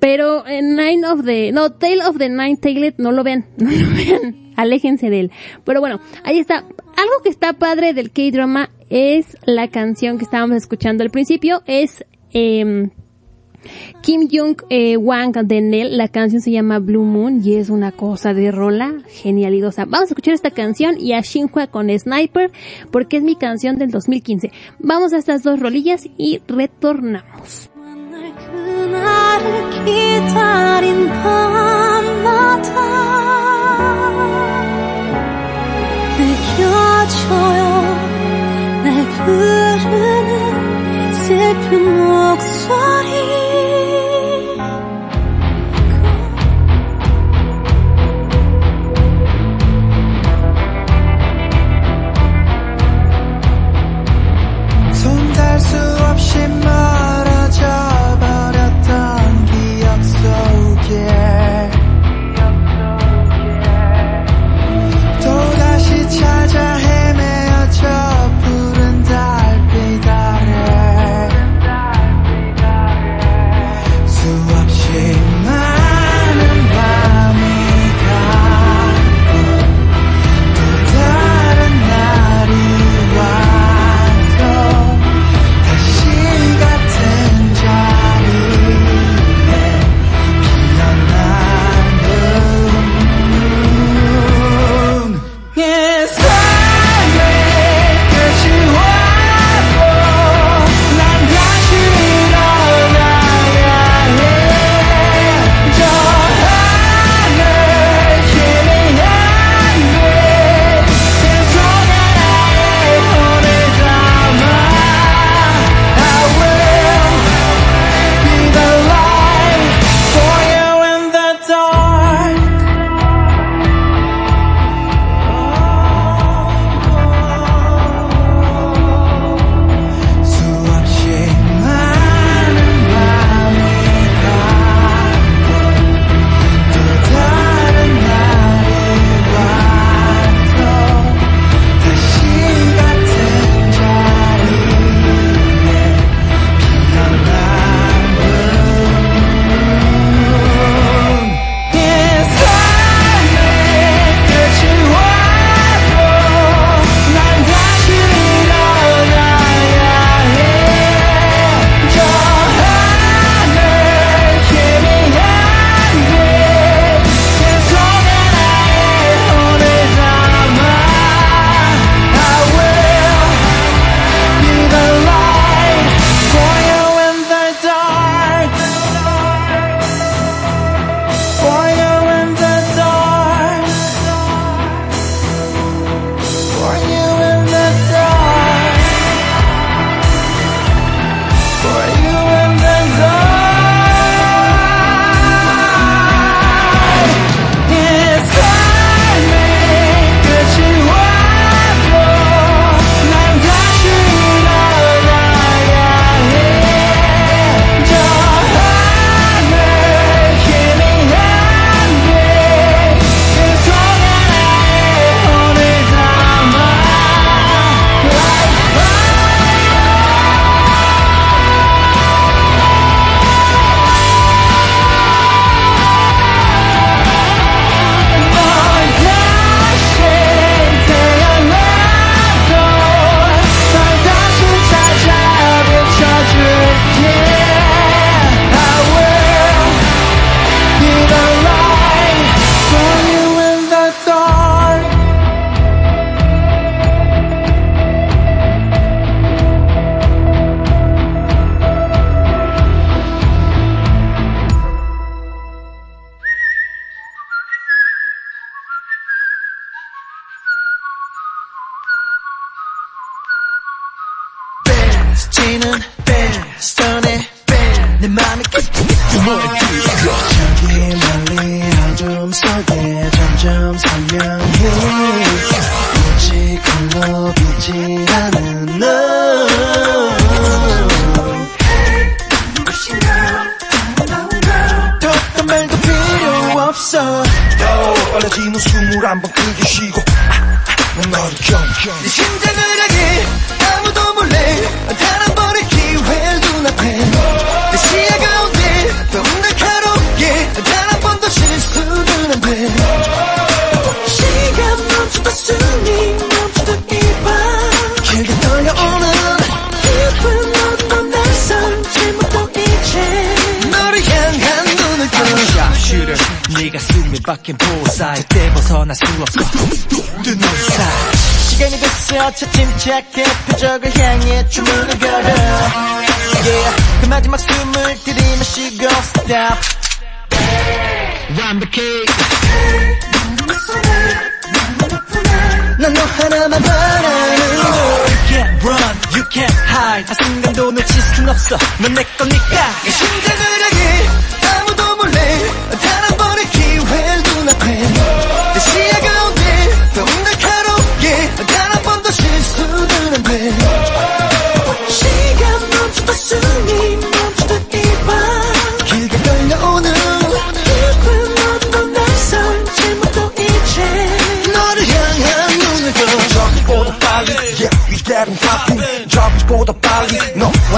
Pero en Nine of the, no, Tale of the Nine Tailed, no lo vean, no lo vean, aléjense de él. Pero bueno, ahí está. Algo que está padre del K-drama es la canción que estábamos escuchando al principio, es em, Kim Jung eh, Wang de la canción se llama Blue Moon y es una cosa de rola genialidosa. Vamos a escuchar esta canción y a Shinhua con Sniper porque es mi canción del 2015. Vamos a estas dos rolillas y retornamos. 그날을 기다린 밤마다 느껴져요 날 부르는 슬픈 목소리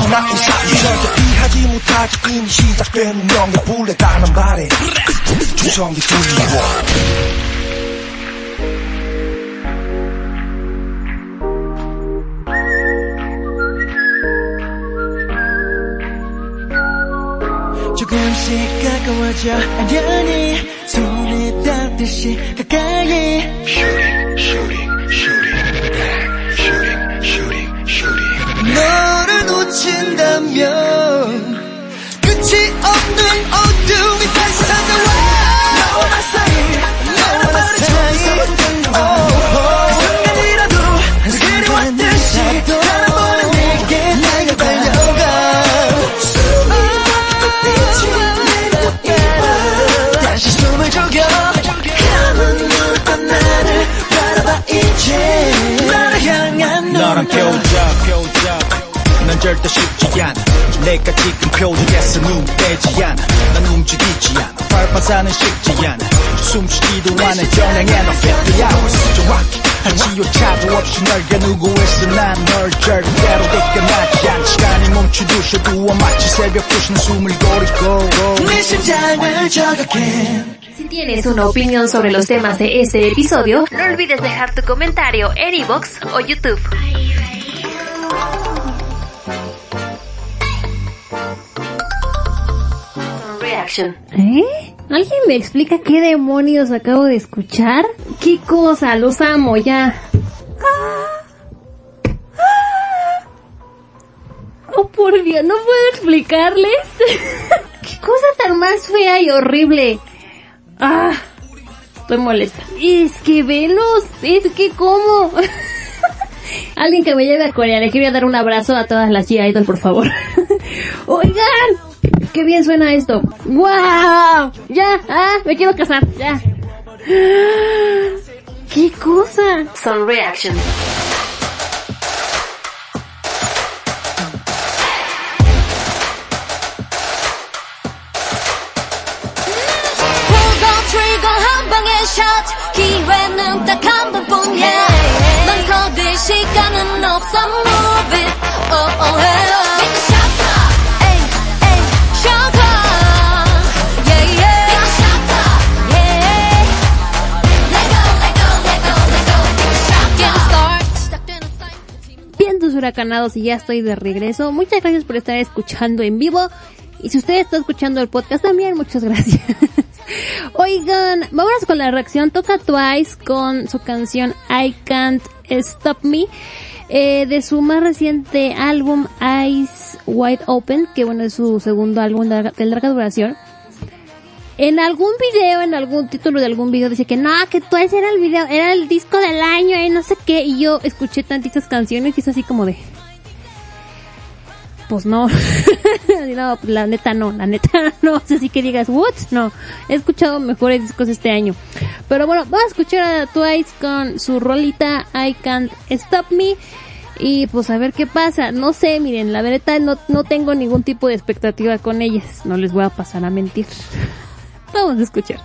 나의 사이 피하지 못하지 이미 시작된 운명의 불에 다는 발에 주성이 들리워 조금씩 가까워져 아련히 손에 닿듯이 가까이 너를 놓친다면 끝이 없는 어둠이 다시 찾아와. 너와 나 사이 너와 나 사이. 그 순간이라도 그리웠듯이 단한 번은 내게 내가 달려가. 숨이 멈춰 빛이 내려가 다시 숨을 죽여. 감은 눈떠 나를 바라봐 이제. 나를 향한 너랑 난 절대 쉽지 않아 내가 지금 표정에서 눈 떼지 않아 난 움직이지 않아 발바사는 쉽지 않아 숨쉬지도 않아 전향에 너 50 hours 정확히 한 지오차도 없이 널 겨누고 있어 난 널 절대로 뺏겨나지 않아 시간이 멈추듯이 두어 마치 새벽 2시는 숨을 고르고 내 심장을 저격해 Si tienes una opinión sobre los temas de este episodio, no olvides dejar tu comentario en iVoox o YouTube. ¿Eh? ¿Alguien me explica qué demonios acabo de escuchar? ¿Qué cosa? Los amo, ya. Oh, por Dios, no puedo explicarles. qué cosa tan más fea y horrible. Ah, estoy molesta. Es que velos, es que cómo. Alguien que me lleve a Corea, le quiero dar un abrazo a todas las G-Idol, por favor. Oigan, qué bien suena esto. ¡Wow! Ya, ah, me quiero casar, ya. ¿Qué cosa? Son Reaction. Pull the trigger 한 방의 샷 기회는 딱 한 번뿐이야 멈춰둘 시간은 없어 move it oh oh hey huracanados y ya estoy de regreso. Muchas gracias por estar escuchando en vivo. Y si usted está escuchando el podcast también, muchas gracias. Oigan, vámonos con la reacción. Toca Twice con su canción I Can't Stop Me. eh, de su más reciente álbum Eyes Wide Open, que bueno es su segundo álbum de larga, de larga duración en algún video, en algún título de algún video, dice que no, que tú ese era el video, era el disco del año, y eh, no sé qué. Y yo escuché tantitas canciones y es así como de. Pues no. no, la neta no, la neta no. Así que digas, what? No. He escuchado mejores discos este año. Pero bueno, voy a escuchar a Twice con su rolita I Can't Stop Me. Y pues a ver qué pasa. No sé, miren, la verdad no, no tengo ningún tipo de expectativa con ellas. No les voy a pasar a mentir. Vamos a escuchar.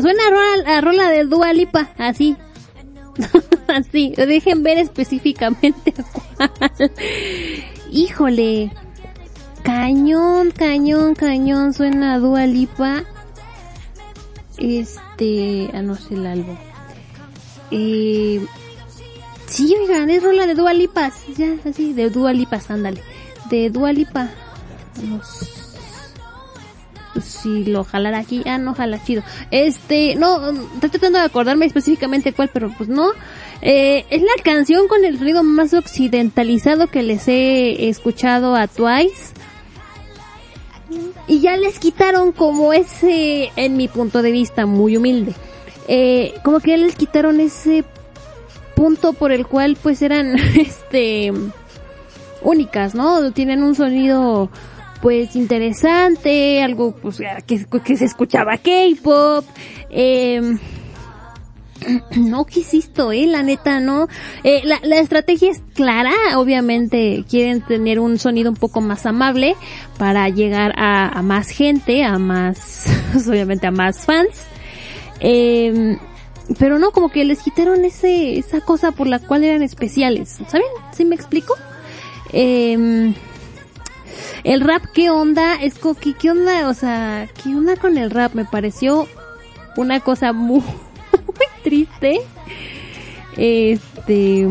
suena a rola, de Dua Lipa, así. así, dejen ver específicamente cuál. Híjole. Cañón, cañón, cañón, suena a Dua Lipa. Este, ah, no sé el álbum. Eh, sí, oigan, es rola de Dua Lipa, ya, así, de Dua Lipa, ándale. De Dua Lipa si lo jalara aquí, ah, no jala chido. Este, no, estoy tratando de acordarme específicamente cuál, pero pues no. Eh, es la canción con el ruido más occidentalizado que les he escuchado a Twice. Y ya les quitaron como ese, en mi punto de vista, muy humilde. Eh, como que ya les quitaron ese punto por el cual pues eran, este, únicas, ¿no? Tienen un sonido pues interesante, algo pues que, que se escuchaba K-pop, eh, no quisisto, eh, la neta, no. Eh, la, la estrategia es clara, obviamente quieren tener un sonido un poco más amable para llegar a, a más gente, a más, obviamente a más fans. Eh, pero no, como que les quitaron ese, esa cosa por la cual eran especiales, ¿saben? ¿Sí me explico? Eh, el rap, ¿qué onda? Es como que, ¿qué onda? O sea, ¿qué onda con el rap? Me pareció una cosa muy, muy triste. Este.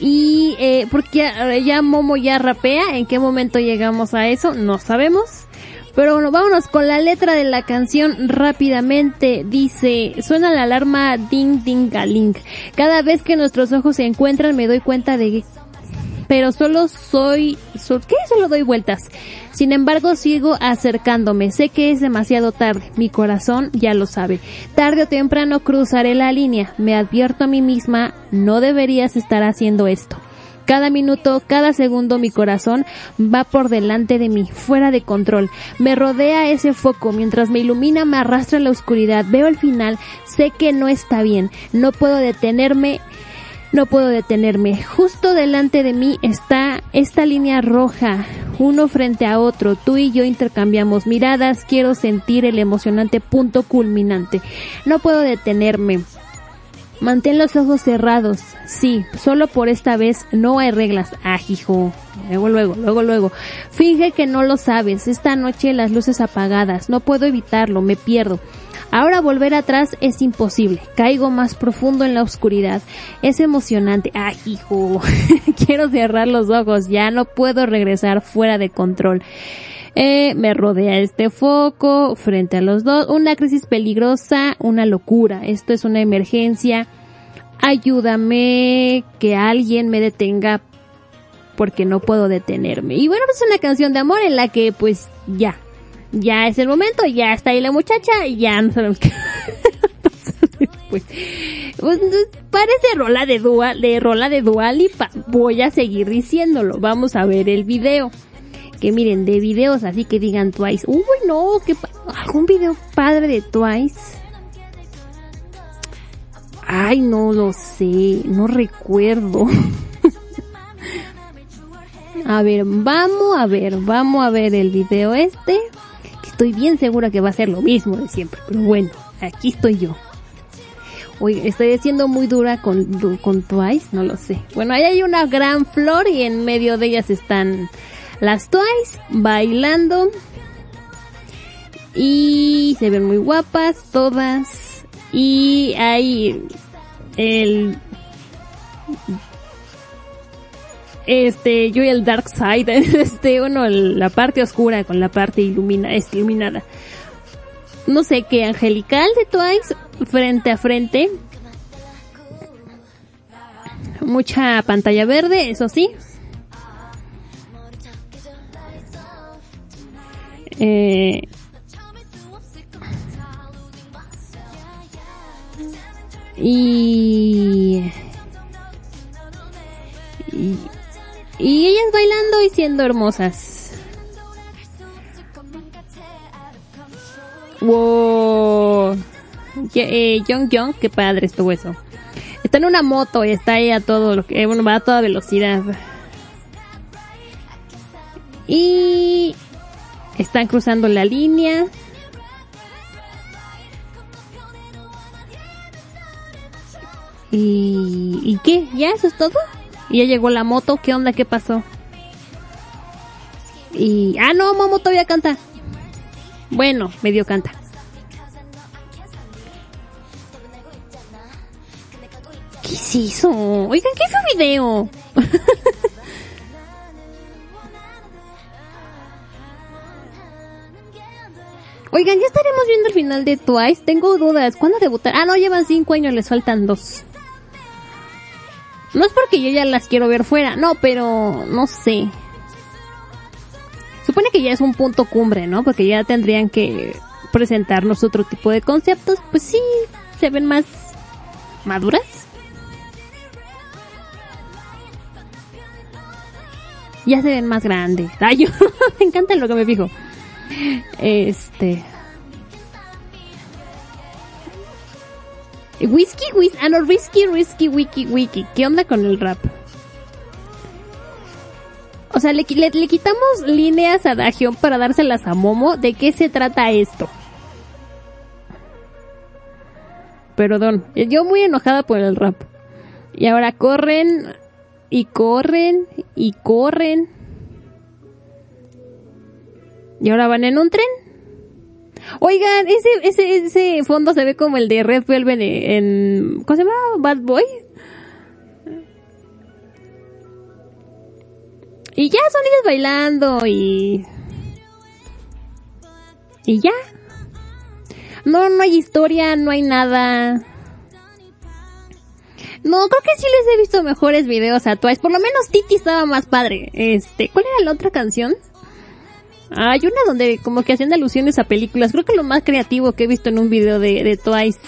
Y eh, porque ya, ya Momo ya rapea, ¿en qué momento llegamos a eso? No sabemos. Pero bueno, vámonos con la letra de la canción rápidamente. Dice, suena la alarma ding ding galing. Cada vez que nuestros ojos se encuentran me doy cuenta de pero solo soy, so, ¿qué? Solo doy vueltas. Sin embargo, sigo acercándome. Sé que es demasiado tarde. Mi corazón ya lo sabe. Tarde o temprano cruzaré la línea. Me advierto a mí misma, no deberías estar haciendo esto. Cada minuto, cada segundo mi corazón va por delante de mí, fuera de control. Me rodea ese foco, mientras me ilumina me arrastra en la oscuridad. Veo el final, sé que no está bien. No puedo detenerme, no puedo detenerme. Justo delante de mí está esta línea roja, uno frente a otro. Tú y yo intercambiamos miradas. Quiero sentir el emocionante punto culminante. No puedo detenerme. Mantén los ojos cerrados. Sí, solo por esta vez no hay reglas. Ah, hijo. Luego, luego, luego, luego. Finge que no lo sabes. Esta noche las luces apagadas. No puedo evitarlo. Me pierdo. Ahora volver atrás es imposible. Caigo más profundo en la oscuridad. Es emocionante. Ay, hijo. Quiero cerrar los ojos. Ya no puedo regresar fuera de control. Eh, me rodea este foco frente a los dos. Una crisis peligrosa, una locura. Esto es una emergencia. Ayúdame, que alguien me detenga porque no puedo detenerme. Y bueno, pues es una canción de amor en la que pues ya, ya es el momento, ya está ahí la muchacha ya no sabemos qué pues, pues, parece rola de dual, de rola de dual y voy a seguir diciéndolo. Vamos a ver el video. Que miren, de videos así que digan Twice. Uy, no, que algún video padre de Twice. Ay, no lo sé, no recuerdo. a ver, vamos a ver, vamos a ver el video este. Estoy bien segura que va a ser lo mismo de siempre, pero bueno, aquí estoy yo. Oye, estoy siendo muy dura con, con Twice, no lo sé. Bueno, ahí hay una gran flor y en medio de ellas están las Twice bailando. Y se ven muy guapas todas. Y hay el este yo y el dark side este bueno la parte oscura con la parte ilumina es iluminada. No sé qué angelical de Twice frente a frente. Mucha pantalla verde eso sí. Eh, y y ellas bailando y siendo hermosas. Wow. Eh, qué padre estuvo eso. Está en una moto y está ahí a todo lo que, bueno, va a toda velocidad. Y están cruzando la línea. ¿Y, ¿Y qué? ¿Ya eso es todo? Y ya llegó la moto, ¿qué onda? ¿Qué pasó? Y, ah, no, Momo todavía canta. Bueno, medio canta. ¿Qué se hizo? Oigan, ¿qué es un video? Oigan, ya estaremos viendo el final de Twice. Tengo dudas. ¿Cuándo debutar? Ah, no, llevan cinco años, les faltan dos. No es porque yo ya las quiero ver fuera, no, pero no sé. Supone que ya es un punto cumbre, ¿no? Porque ya tendrían que presentarnos otro tipo de conceptos. Pues sí, se ven más maduras. Ya se ven más grandes. Ay, yo, me encanta en lo que me fijo. Este. Whisky, whisky, ah no, risky, risky, wiki, wiki. ¿Qué onda con el rap? O sea, le, le- le quitamos líneas a Dajion para dárselas a Momo. ¿De qué se trata esto? Perdón, yo muy enojada por el rap. Y ahora corren y corren y corren. Y ahora van en un tren. Oigan, ese, ese, ese fondo se ve como el de Red Velvet en, ¿cómo se llama? Bad Boy. Y ya son bailando y... Y ya. No, no hay historia, no hay nada. No, creo que sí les he visto mejores videos a Twice. Por lo menos Titi estaba más padre. Este, ¿cuál era la otra canción? Hay una donde como que hacían alusiones a películas. Creo que lo más creativo que he visto en un video de, de Twice.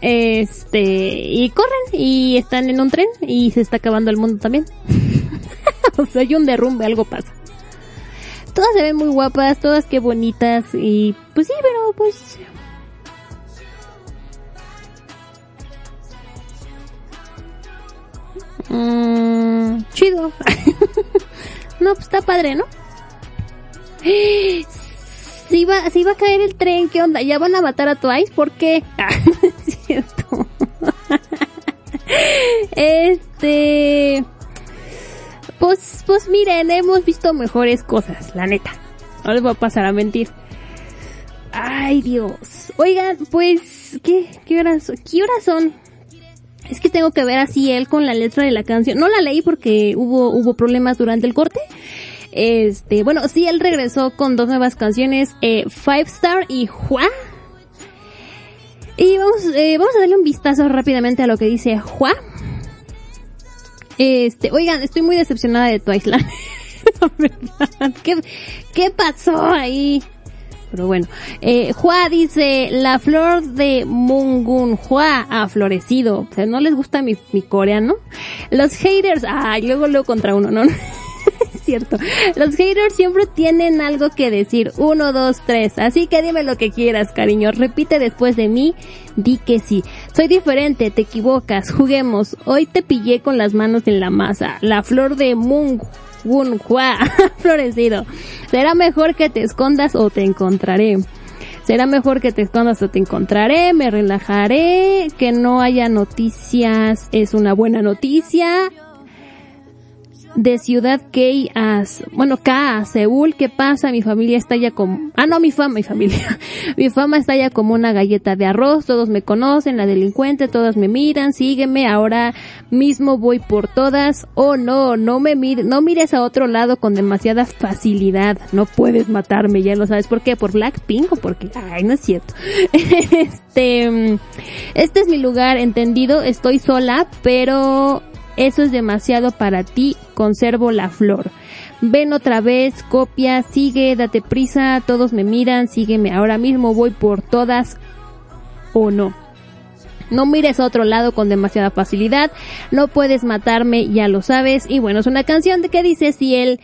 Este, y corren y están en un tren y se está acabando el mundo también. o sea, hay un derrumbe, algo pasa. Todas se ven muy guapas, todas qué bonitas y pues sí, pero pues... Mm, chido. no, pues está padre, ¿no? Se iba, se iba a caer el tren, ¿qué onda? ¿Ya van a matar a Twice? ¿Por qué? Ah, es cierto. este... Pues, pues miren, hemos visto mejores cosas, la neta. No les voy a pasar a mentir. Ay, Dios. Oigan, pues, ¿qué, qué horas, qué horas son? Es que tengo que ver así él con la letra de la canción. No la leí porque hubo, hubo problemas durante el corte. Este, bueno, sí, él regresó con dos nuevas canciones, eh, Five Star y Juan. Y vamos, eh, vamos a darle un vistazo rápidamente a lo que dice Juan. Este, oigan, estoy muy decepcionada de Twice, la verdad. ¿Qué, ¿Qué pasó ahí? Pero bueno, eh, Hua dice, la flor de Mungun Hua ha florecido. O sea, ¿no les gusta mi, mi coreano? Los haters, ay, luego luego contra uno, ¿no? Los haters siempre tienen algo que decir. Uno, dos, tres. Así que dime lo que quieras, cariño. Repite después de mí. Di que sí. Soy diferente, te equivocas. Juguemos. Hoy te pillé con las manos en la masa. La flor de Mung Wun Hua ha florecido. Será mejor que te escondas o te encontraré. Será mejor que te escondas o te encontraré. Me relajaré. Que no haya noticias es una buena noticia de Ciudad K a, bueno, K a Seúl, ¿qué pasa? Mi familia está ya como, ah no, mi fama, mi familia, mi fama está ya como una galleta de arroz, todos me conocen, la delincuente, todas me miran, sígueme, ahora mismo voy por todas, oh no, no me mires, no mires a otro lado con demasiada facilidad, no puedes matarme, ya lo sabes, ¿por qué? ¿Por Blackpink o por qué? Ay, no es cierto. este, este es mi lugar, entendido, estoy sola, pero eso es demasiado para ti, conservo la flor. Ven otra vez, copia, sigue, date prisa, todos me miran, sígueme, ahora mismo voy por todas o no. No mires a otro lado con demasiada facilidad, no puedes matarme, ya lo sabes. Y bueno, es una canción de que dice si él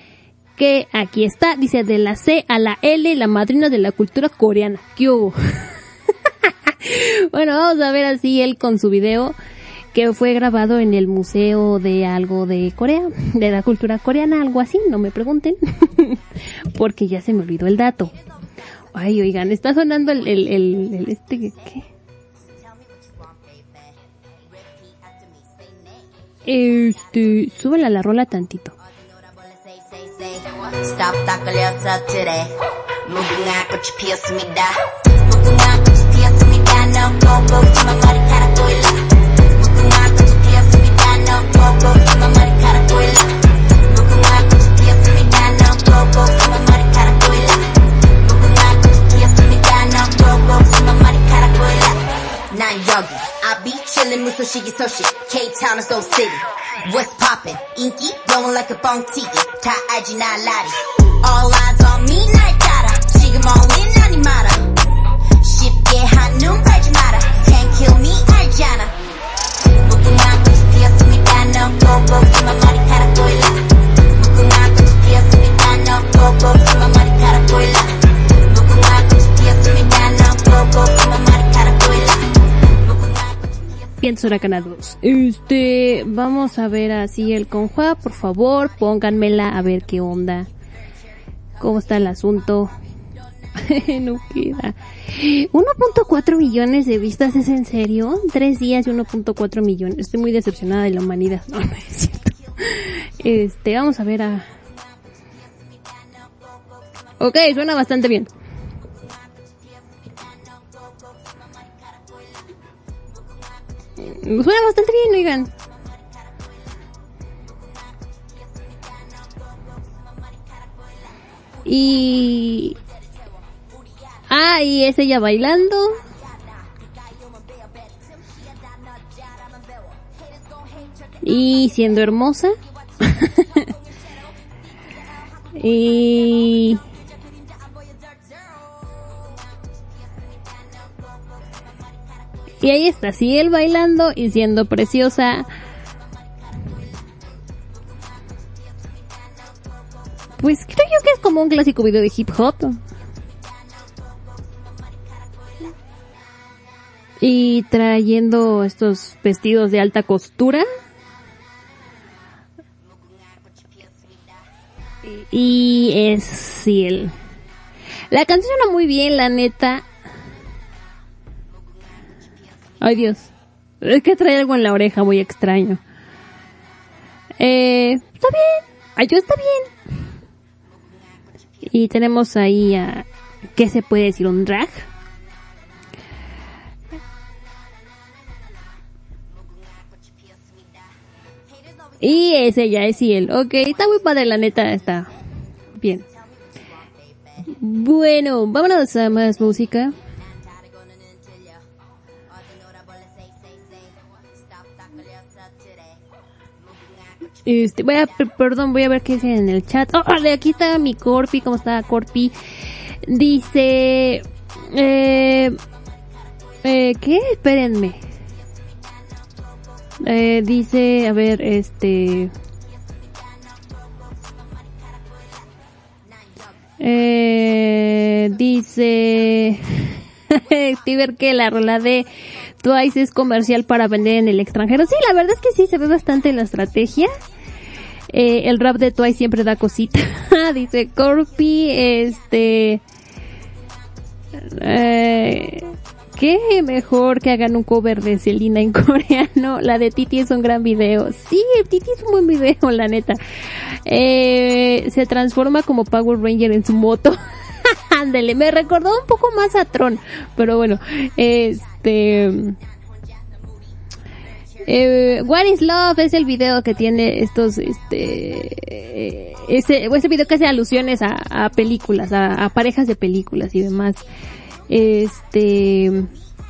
que aquí está, dice de la C a la L, la madrina de la cultura coreana. ¿Qué bueno, vamos a ver así él con su video que fue grabado en el museo de algo de Corea, de la cultura coreana, algo así, no me pregunten, porque ya se me olvidó el dato. Ay, oigan, está sonando el, el, el, el este, ¿qué? Este, súbela a la rola tantito. I be chillin' with Sushigi Cape Town is so City. What's poppin'? Inky, blowin' like a bong tiki, ta aji na lari. All eyes on me, like data, shigam all in, animata. Bien, huracanados. Este, vamos a ver así el conjua, por favor, pónganmela a ver qué onda. ¿Cómo está el asunto? no queda. 1.4 millones de vistas, ¿es en serio? Tres días y 1.4 millones. Estoy muy decepcionada de la humanidad. No, no es. Este, vamos a ver a... Ok, suena bastante bien. Suena bastante bien, oigan. Y... Ah, y es ella bailando. Y siendo hermosa. y... Y ahí está, sí, él bailando y siendo preciosa. Pues creo yo que es como un clásico video de hip hop. Y trayendo estos vestidos de alta costura. Y es Ciel. La canción suena muy bien, la neta. Ay Dios. Es que trae algo en la oreja muy extraño. Eh, está bien. Ay, yo está bien. Y tenemos ahí a... ¿Qué se puede decir? ¿Un drag? Y es ella, es él. Ok, está muy padre, la neta, está bien. Bueno, vámonos a más música. Este, voy a, per- perdón, voy a ver qué dicen en el chat. Oh, de aquí está mi Corpi, ¿cómo está Corpi? Dice, eh, eh, ¿qué? Espérenme. Eh, dice, a ver, este, eh, dice, Tiber que la rola de Twice es comercial para vender en el extranjero. Sí, la verdad es que sí, se ve bastante la estrategia. Eh, el rap de Twice siempre da cosita. Dice Corpi, este... Eh, ¿Qué mejor que hagan un cover de Selena en coreano? La de Titi es un gran video. Sí, Titi es un buen video, la neta. Eh, se transforma como Power Ranger en su moto. Ándele, me recordó un poco más a Tron. Pero bueno, este... Eh, What is Love es el video que tiene estos, este, eh, ese, ese video que hace alusiones a, películas, a parejas de películas y demás. Este,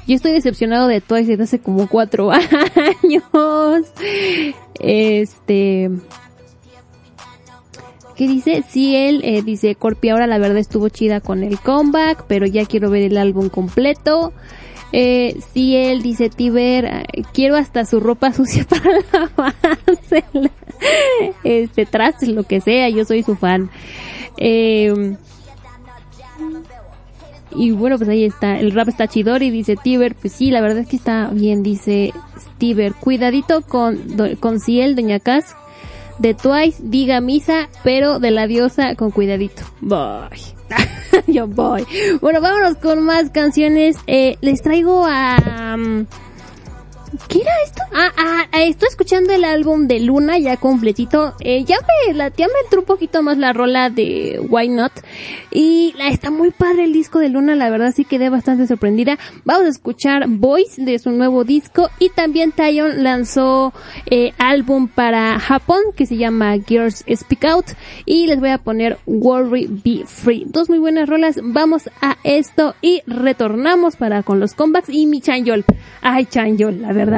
yo estoy decepcionado de Twice desde hace como cuatro años. Este, ¿qué dice? Sí, él eh, dice, Corpi ahora la verdad estuvo chida con el comeback, pero ya quiero ver el álbum completo. Eh, sí, él dice, Tiber, quiero hasta su ropa sucia para lavársela. Este, trastes, lo que sea, yo soy su fan. Eh, y bueno, pues ahí está, el rap está chidor y dice Tiber, pues sí, la verdad es que está bien, dice Tiber, cuidadito con, con Ciel, Doña Cas, de Twice, diga misa, pero de la diosa con cuidadito. Bye. Yo voy. Bueno, vámonos con más canciones. Eh, les traigo a... um, ¿Qué era esto? Ah, ah, ah, estoy escuchando el álbum de Luna ya completito. Eh, ya me, la tía me entró un poquito más la rola de Why Not. Y está muy padre el disco de Luna, la verdad sí quedé bastante sorprendida. Vamos a escuchar Voice de su nuevo disco. Y también Taeyeon lanzó eh, álbum para Japón que se llama Girls Speak Out. Y les voy a poner Worry Be Free. Dos muy buenas rolas. Vamos a esto y retornamos para con los comebacks y mi Chanyol. Ay, Chanyol, la verdad.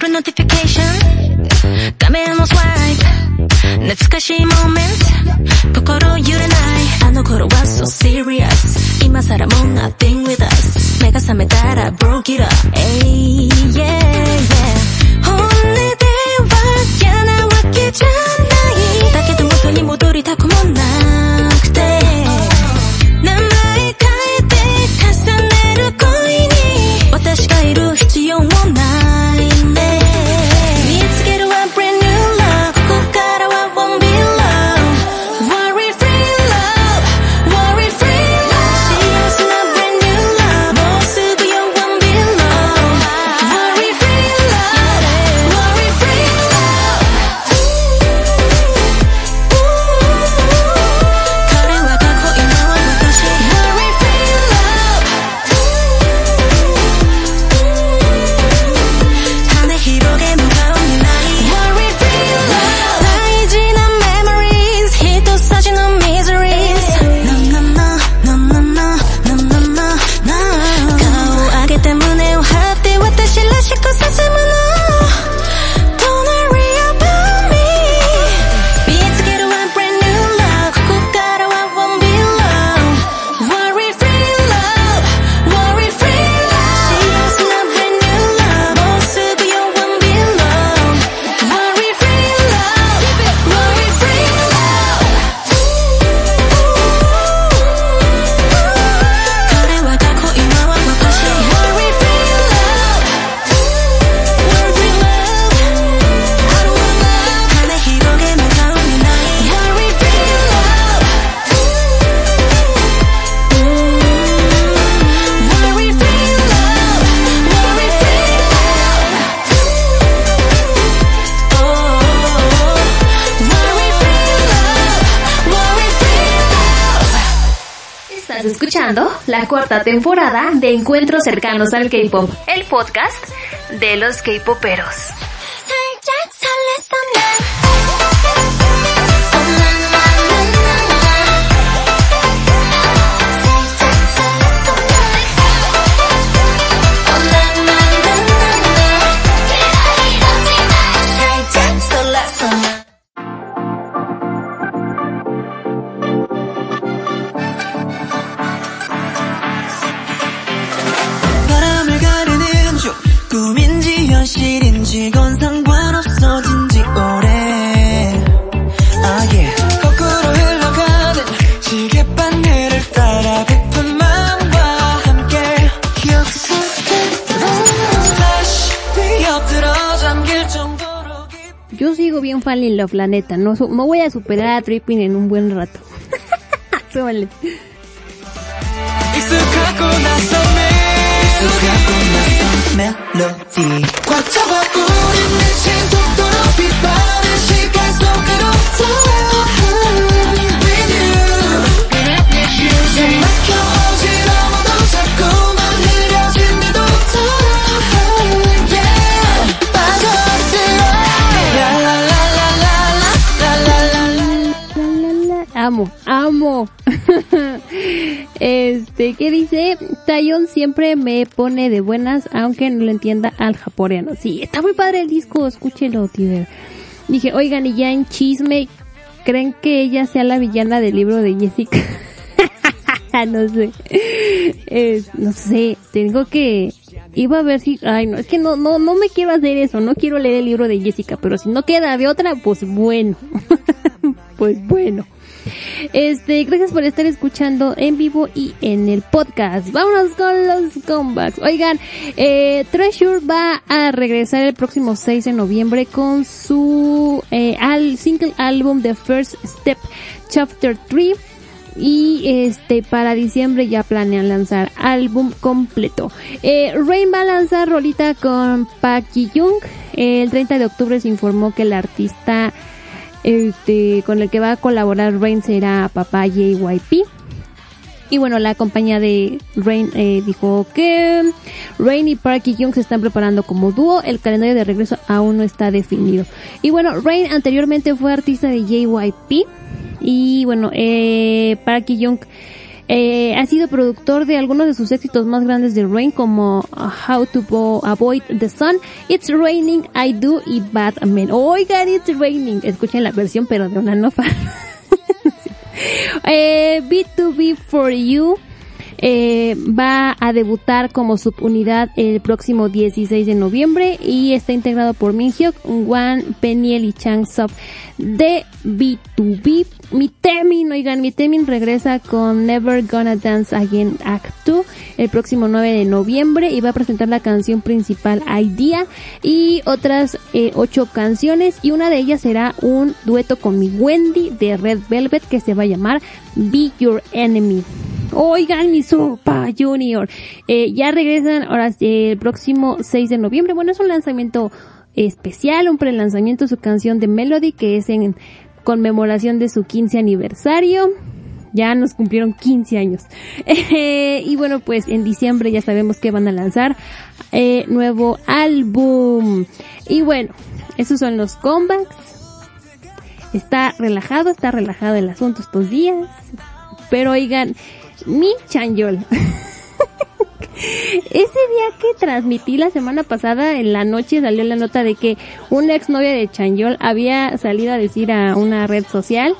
るノティフィケーション画面をスワイプ。懐かしいモーメント心揺れない。あの頃は so serious 今さらも nothing with us 目が覚めたら broke it up hey yeah yeah 本音では嫌なわけじゃない。だけど元に戻りたくもない。La cuarta temporada de Encuentros cercanos al K-pop, el podcast de los K-poperos. Fan in love, la neta. No, no voy a superar a Tripping en un buen rato. Súbale. Este, ¿qué dice? Tayon siempre me pone de buenas, aunque no lo entienda al japoneano. Sí, está muy padre el disco, escúchelo, tío. Dije, oigan, y ya en chisme, ¿creen que ella sea la villana del libro de Jessica? no sé. No sé, tengo que... Iba a ver si... Ay, no, es que no, no, no me quiero hacer eso, no quiero leer el libro de Jessica, pero si no queda de otra, pues bueno. pues bueno. Este, gracias por estar escuchando en vivo y en el podcast. Vámonos con los comebacks. Oigan, eh, Treasure va a regresar el próximo 6 de noviembre con su eh, single álbum The First Step Chapter 3 y este para diciembre ya planean lanzar álbum completo. Eh, Rain va a lanzar rolita con Park Ji Young. El 30 de octubre se informó que el artista este, con el que va a colaborar Rain será Papá JYP. Y bueno, la compañía de Rain eh, dijo que Rain y Park Ji Young se están preparando como dúo. El calendario de regreso aún no está definido. Y bueno, Rain anteriormente fue artista de JYP. Y bueno, eh, Park Ji Young eh, ha sido productor de algunos de sus éxitos más grandes de Rain como How to Avoid the Sun, It's Raining, I Do y Batman. Oigan, It's Raining. Escuchen la versión pero de una no fan. eh, B2B for You eh, va a debutar como subunidad el próximo 16 de noviembre y está integrado por Min Hyuk, Wan, Peniel y Chang Sop de B2B. Mi Temin, oigan, mi Temin regresa con Never Gonna Dance Again Act 2 el próximo 9 de noviembre y va a presentar la canción principal Idea y otras eh, ocho canciones y una de ellas será un dueto con mi Wendy de Red Velvet que se va a llamar Be Your Enemy. Oigan, mi sopa junior. Eh, ya regresan ahora el próximo 6 de noviembre. Bueno, es un lanzamiento especial, un prelanzamiento su canción de Melody que es en conmemoración de su 15 aniversario. Ya nos cumplieron 15 años. Eh, y bueno, pues en diciembre ya sabemos que van a lanzar eh, nuevo álbum. Y bueno, esos son los comebacks. Está relajado, está relajado el asunto estos días. Pero oigan, mi Chanyol. Ese día que transmití la semana pasada, en la noche salió la nota de que una exnovia de Chanyol había salido a decir a una red social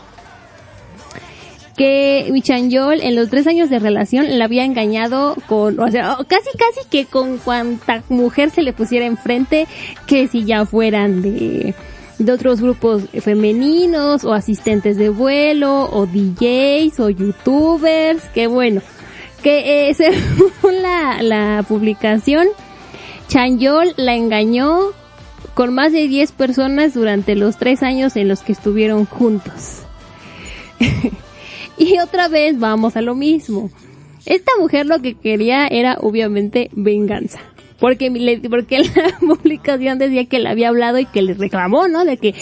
que mi Chanyol en los tres años de relación la había engañado con, o sea, casi casi que con cuanta mujer se le pusiera enfrente, que si ya fueran de, de otros grupos femeninos o asistentes de vuelo o DJs o youtubers, que bueno, que eh, según la, la publicación, Chanyol la engañó con más de 10 personas durante los tres años en los que estuvieron juntos. y otra vez vamos a lo mismo. Esta mujer lo que quería era obviamente venganza. Porque, le- porque la publicación decía que le había hablado y que le reclamó, ¿no? De que,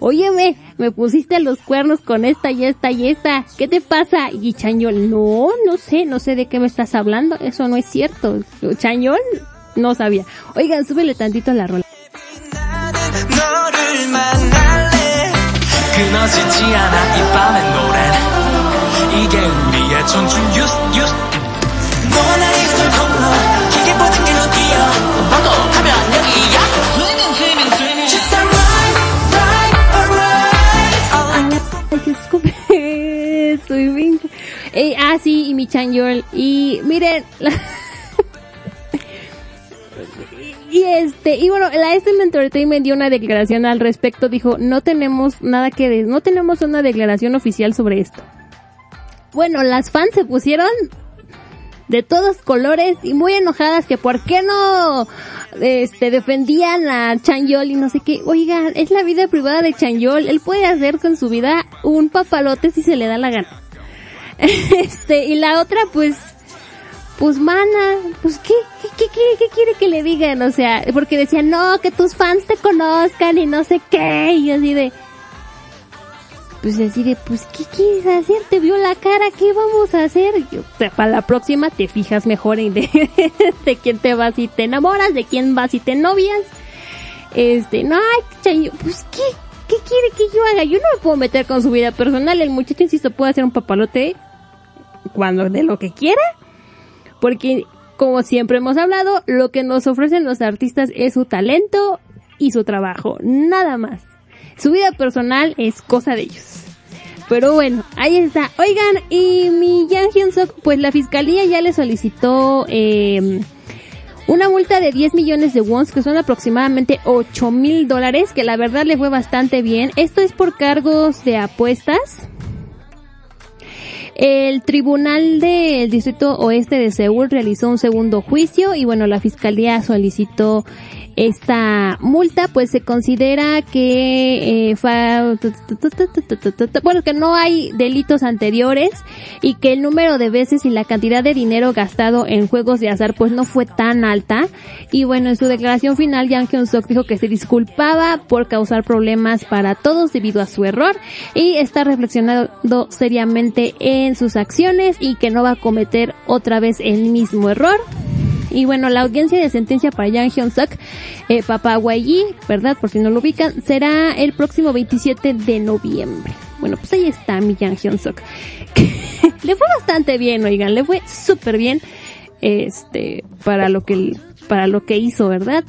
óyeme, me pusiste los cuernos con esta y esta y esta, ¿qué te pasa? Y Chañol, no, no sé, no sé de qué me estás hablando, eso no es cierto. Chañol no sabía. Oigan, súbele tantito a la rola. Eh, ah, sí, y mi Chanyol. Y miren, y este, y bueno, la SM Entertainment dio una declaración al respecto. Dijo, no tenemos nada que, de- no tenemos una declaración oficial sobre esto. Bueno, las fans se pusieron de todos colores y muy enojadas que por qué no este defendían a Chanyol y no sé qué. Oigan, es la vida privada de Chanyol, él puede hacer con su vida un papalote si se le da la gana. Este, y la otra pues pues mana, pues qué qué, qué quiere qué quiere que le digan, o sea, porque decían, "No, que tus fans te conozcan y no sé qué." Y así de pues así de, pues, ¿qué quieres hacer? Te vio la cara, ¿qué vamos a hacer? "Pero para la próxima te fijas mejor en de, quién te vas y te enamoras, de quién vas y te novias. Este, no, ay, pues, ¿qué? ¿Qué quiere que yo haga? Yo no me puedo meter con su vida personal. El muchacho, insisto, puede hacer un papalote cuando de lo que quiera. Porque, como siempre hemos hablado, lo que nos ofrecen los artistas es su talento y su trabajo. Nada más. Su vida personal es cosa de ellos. Pero bueno, ahí está. Oigan, y mi Yang Hyun Suk, pues la fiscalía ya le solicitó eh, una multa de 10 millones de wons, que son aproximadamente 8 mil dólares, que la verdad le fue bastante bien. Esto es por cargos de apuestas. El Tribunal del Distrito Oeste de Seúl realizó un segundo juicio y bueno, la Fiscalía solicitó esta multa, pues se considera que eh, bueno que no hay delitos anteriores y que el número de veces y la cantidad de dinero gastado en juegos de azar pues no fue tan alta y bueno en su declaración final Yang Hyun Suk dijo que se disculpaba por causar problemas para todos debido a su error y está reflexionando seriamente en sus acciones y que no va a cometer otra vez el mismo error. Y bueno, la audiencia de sentencia para Yang Hyun Suk, eh, Papá Wayi, ¿verdad? Por si no lo ubican, será el próximo 27 de noviembre. Bueno, pues ahí está mi Yang Hyun Suk. le fue bastante bien, oigan, le fue súper bien, este, para lo que, para lo que hizo, ¿verdad?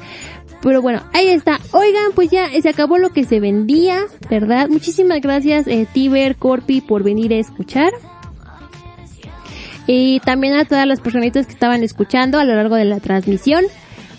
Pero bueno, ahí está. Oigan, pues ya se acabó lo que se vendía, ¿verdad? Muchísimas gracias, eh, Tiber, Corpi, por venir a escuchar. Y también a todas las personitas que estaban escuchando a lo largo de la transmisión,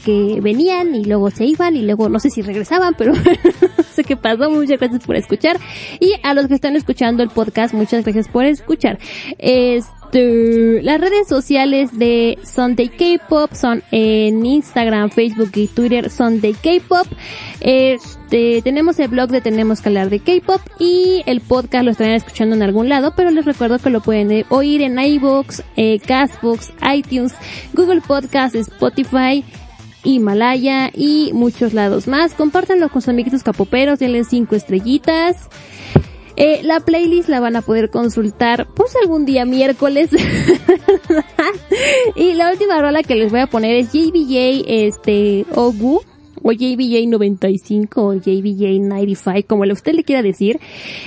que venían y luego se iban y luego no sé si regresaban, pero sé qué. Muchas gracias por escuchar. Y a los que están escuchando el podcast, muchas gracias por escuchar. Este, las redes sociales de Sunday K-Pop son en Instagram, Facebook y Twitter Sunday K-Pop. Este, tenemos el blog de Tenemos que hablar de K-Pop y el podcast lo estarán escuchando en algún lado, pero les recuerdo que lo pueden eh, oír en iVoox, eh, Castbox, iTunes, Google Podcast, Spotify, Himalaya y muchos lados más. Compártanlo con sus amiguitos capoperos, denle cinco estrellitas. Eh, la playlist la van a poder consultar pues algún día miércoles. y la última rola que les voy a poner es JBJ este Ogu o JBJ 95 o JBJ 95 como usted le quiera decir.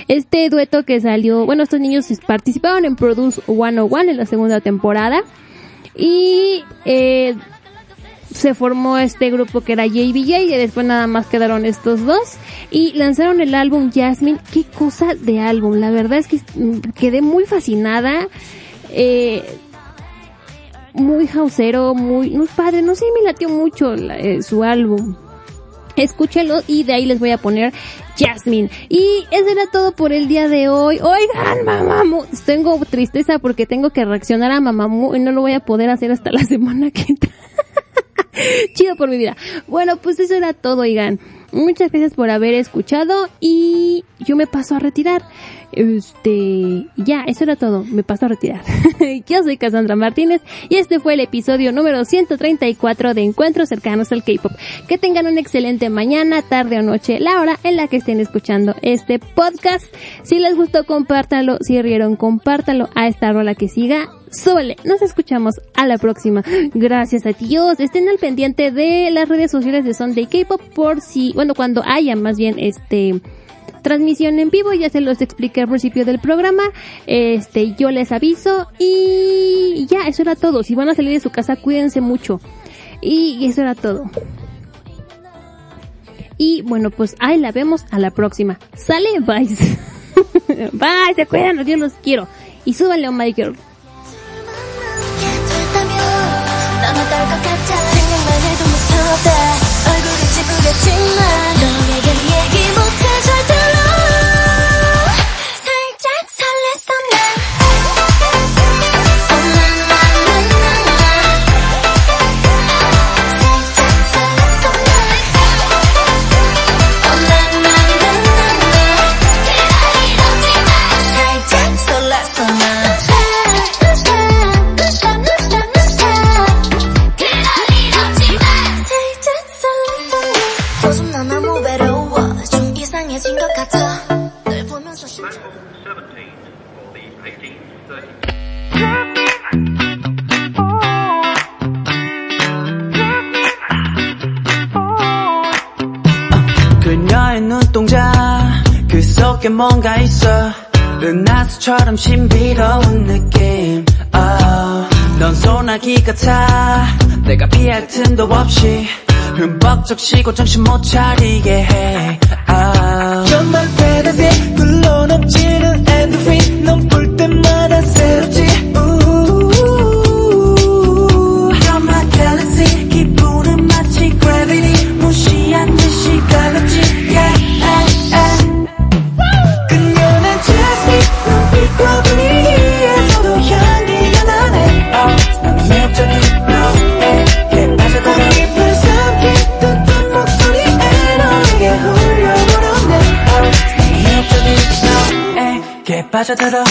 Este dueto que salió, bueno, estos niños participaron en Produce 101 en la segunda temporada. Y eh, se formó este grupo que era JBJ y después nada más quedaron estos dos y lanzaron el álbum Jasmine. Qué cosa de álbum, la verdad es que mm, quedé muy fascinada. Eh, muy hausero, muy, muy padre, no sé, me latió mucho eh, su álbum. Escúchelo y de ahí les voy a poner Jasmine. Y eso era todo por el día de hoy. Oigan, Mamamoo, tengo tristeza porque tengo que reaccionar a Mamamoo y no lo voy a poder hacer hasta la semana que entra. Chido por mi vida. Bueno, pues eso era todo, oigan. Muchas gracias por haber escuchado y yo me paso a retirar. Este, ya, eso era todo. Me paso a retirar. Yo soy Cassandra Martínez y este fue el episodio número 134 de Encuentros cercanos al K-pop. Que tengan una excelente mañana, tarde o noche, la hora en la que estén escuchando este podcast. Si les gustó, compártalo. Si rieron, compártalo a esta rola que siga. Súbale, nos escuchamos a la próxima. Gracias a Dios. Estén al pendiente de las redes sociales de Sunday K-pop por si, bueno, cuando haya más bien este transmisión en vivo, ya se los expliqué al principio del programa. Este, yo les aviso y ya, eso era todo. Si van a salir de su casa, cuídense mucho. Y eso era todo. Y bueno, pues ahí la vemos a la próxima. Sale, bye. bye, se cuidan, yo los quiero. Y súbanle a My Girl. 나만 딸것 같아 생각만 해도 무섭다 얼굴이 찌푸렸지만 그녀의 눈동자 그 속에 뭔가 있어. 은하수처럼 신비로운 느낌. Oh, 넌 소나기 같아. 내가 피할 틈도 없이 흠뻑 적시고 정신 못 차리게 해. Oh. You're my fantasy 굴러 넘치는 빠져들어.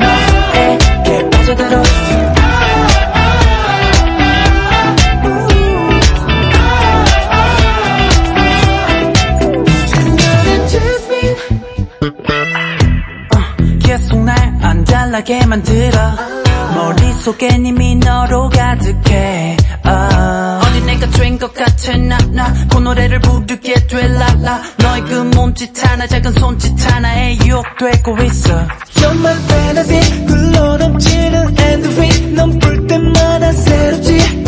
너에게 빠져들어. jasmine 계속 날 안달나게 만들어. 머릿속엔 이미 너로 가득해. oh. 어디 내가 된것 같아 나 나그 노래를 부르게 돼 라라. 너의 그 몸짓 하나 작은 손짓 하나에 유혹되고 있어. You're my fantasy 굴러 넘치는 엔도핀. 넌볼 때마다 새롭지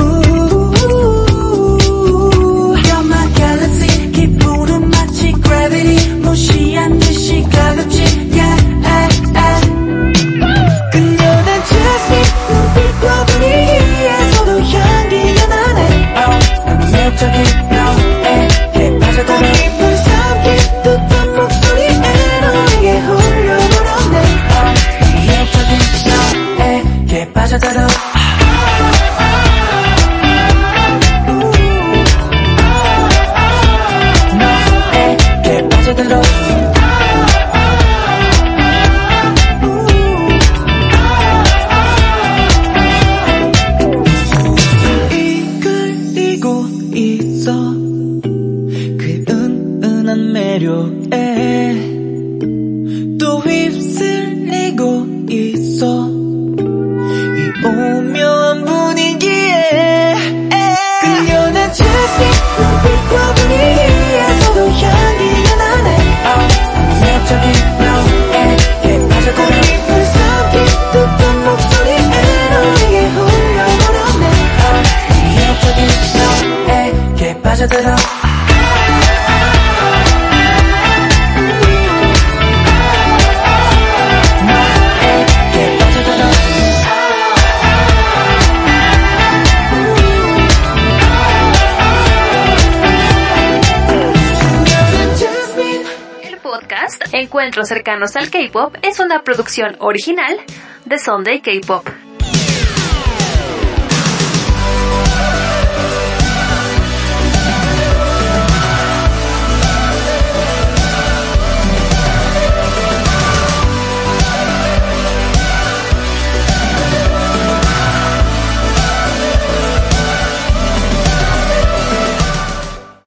Encuentros cercanos al K-pop es una producción original de Sunday K-pop.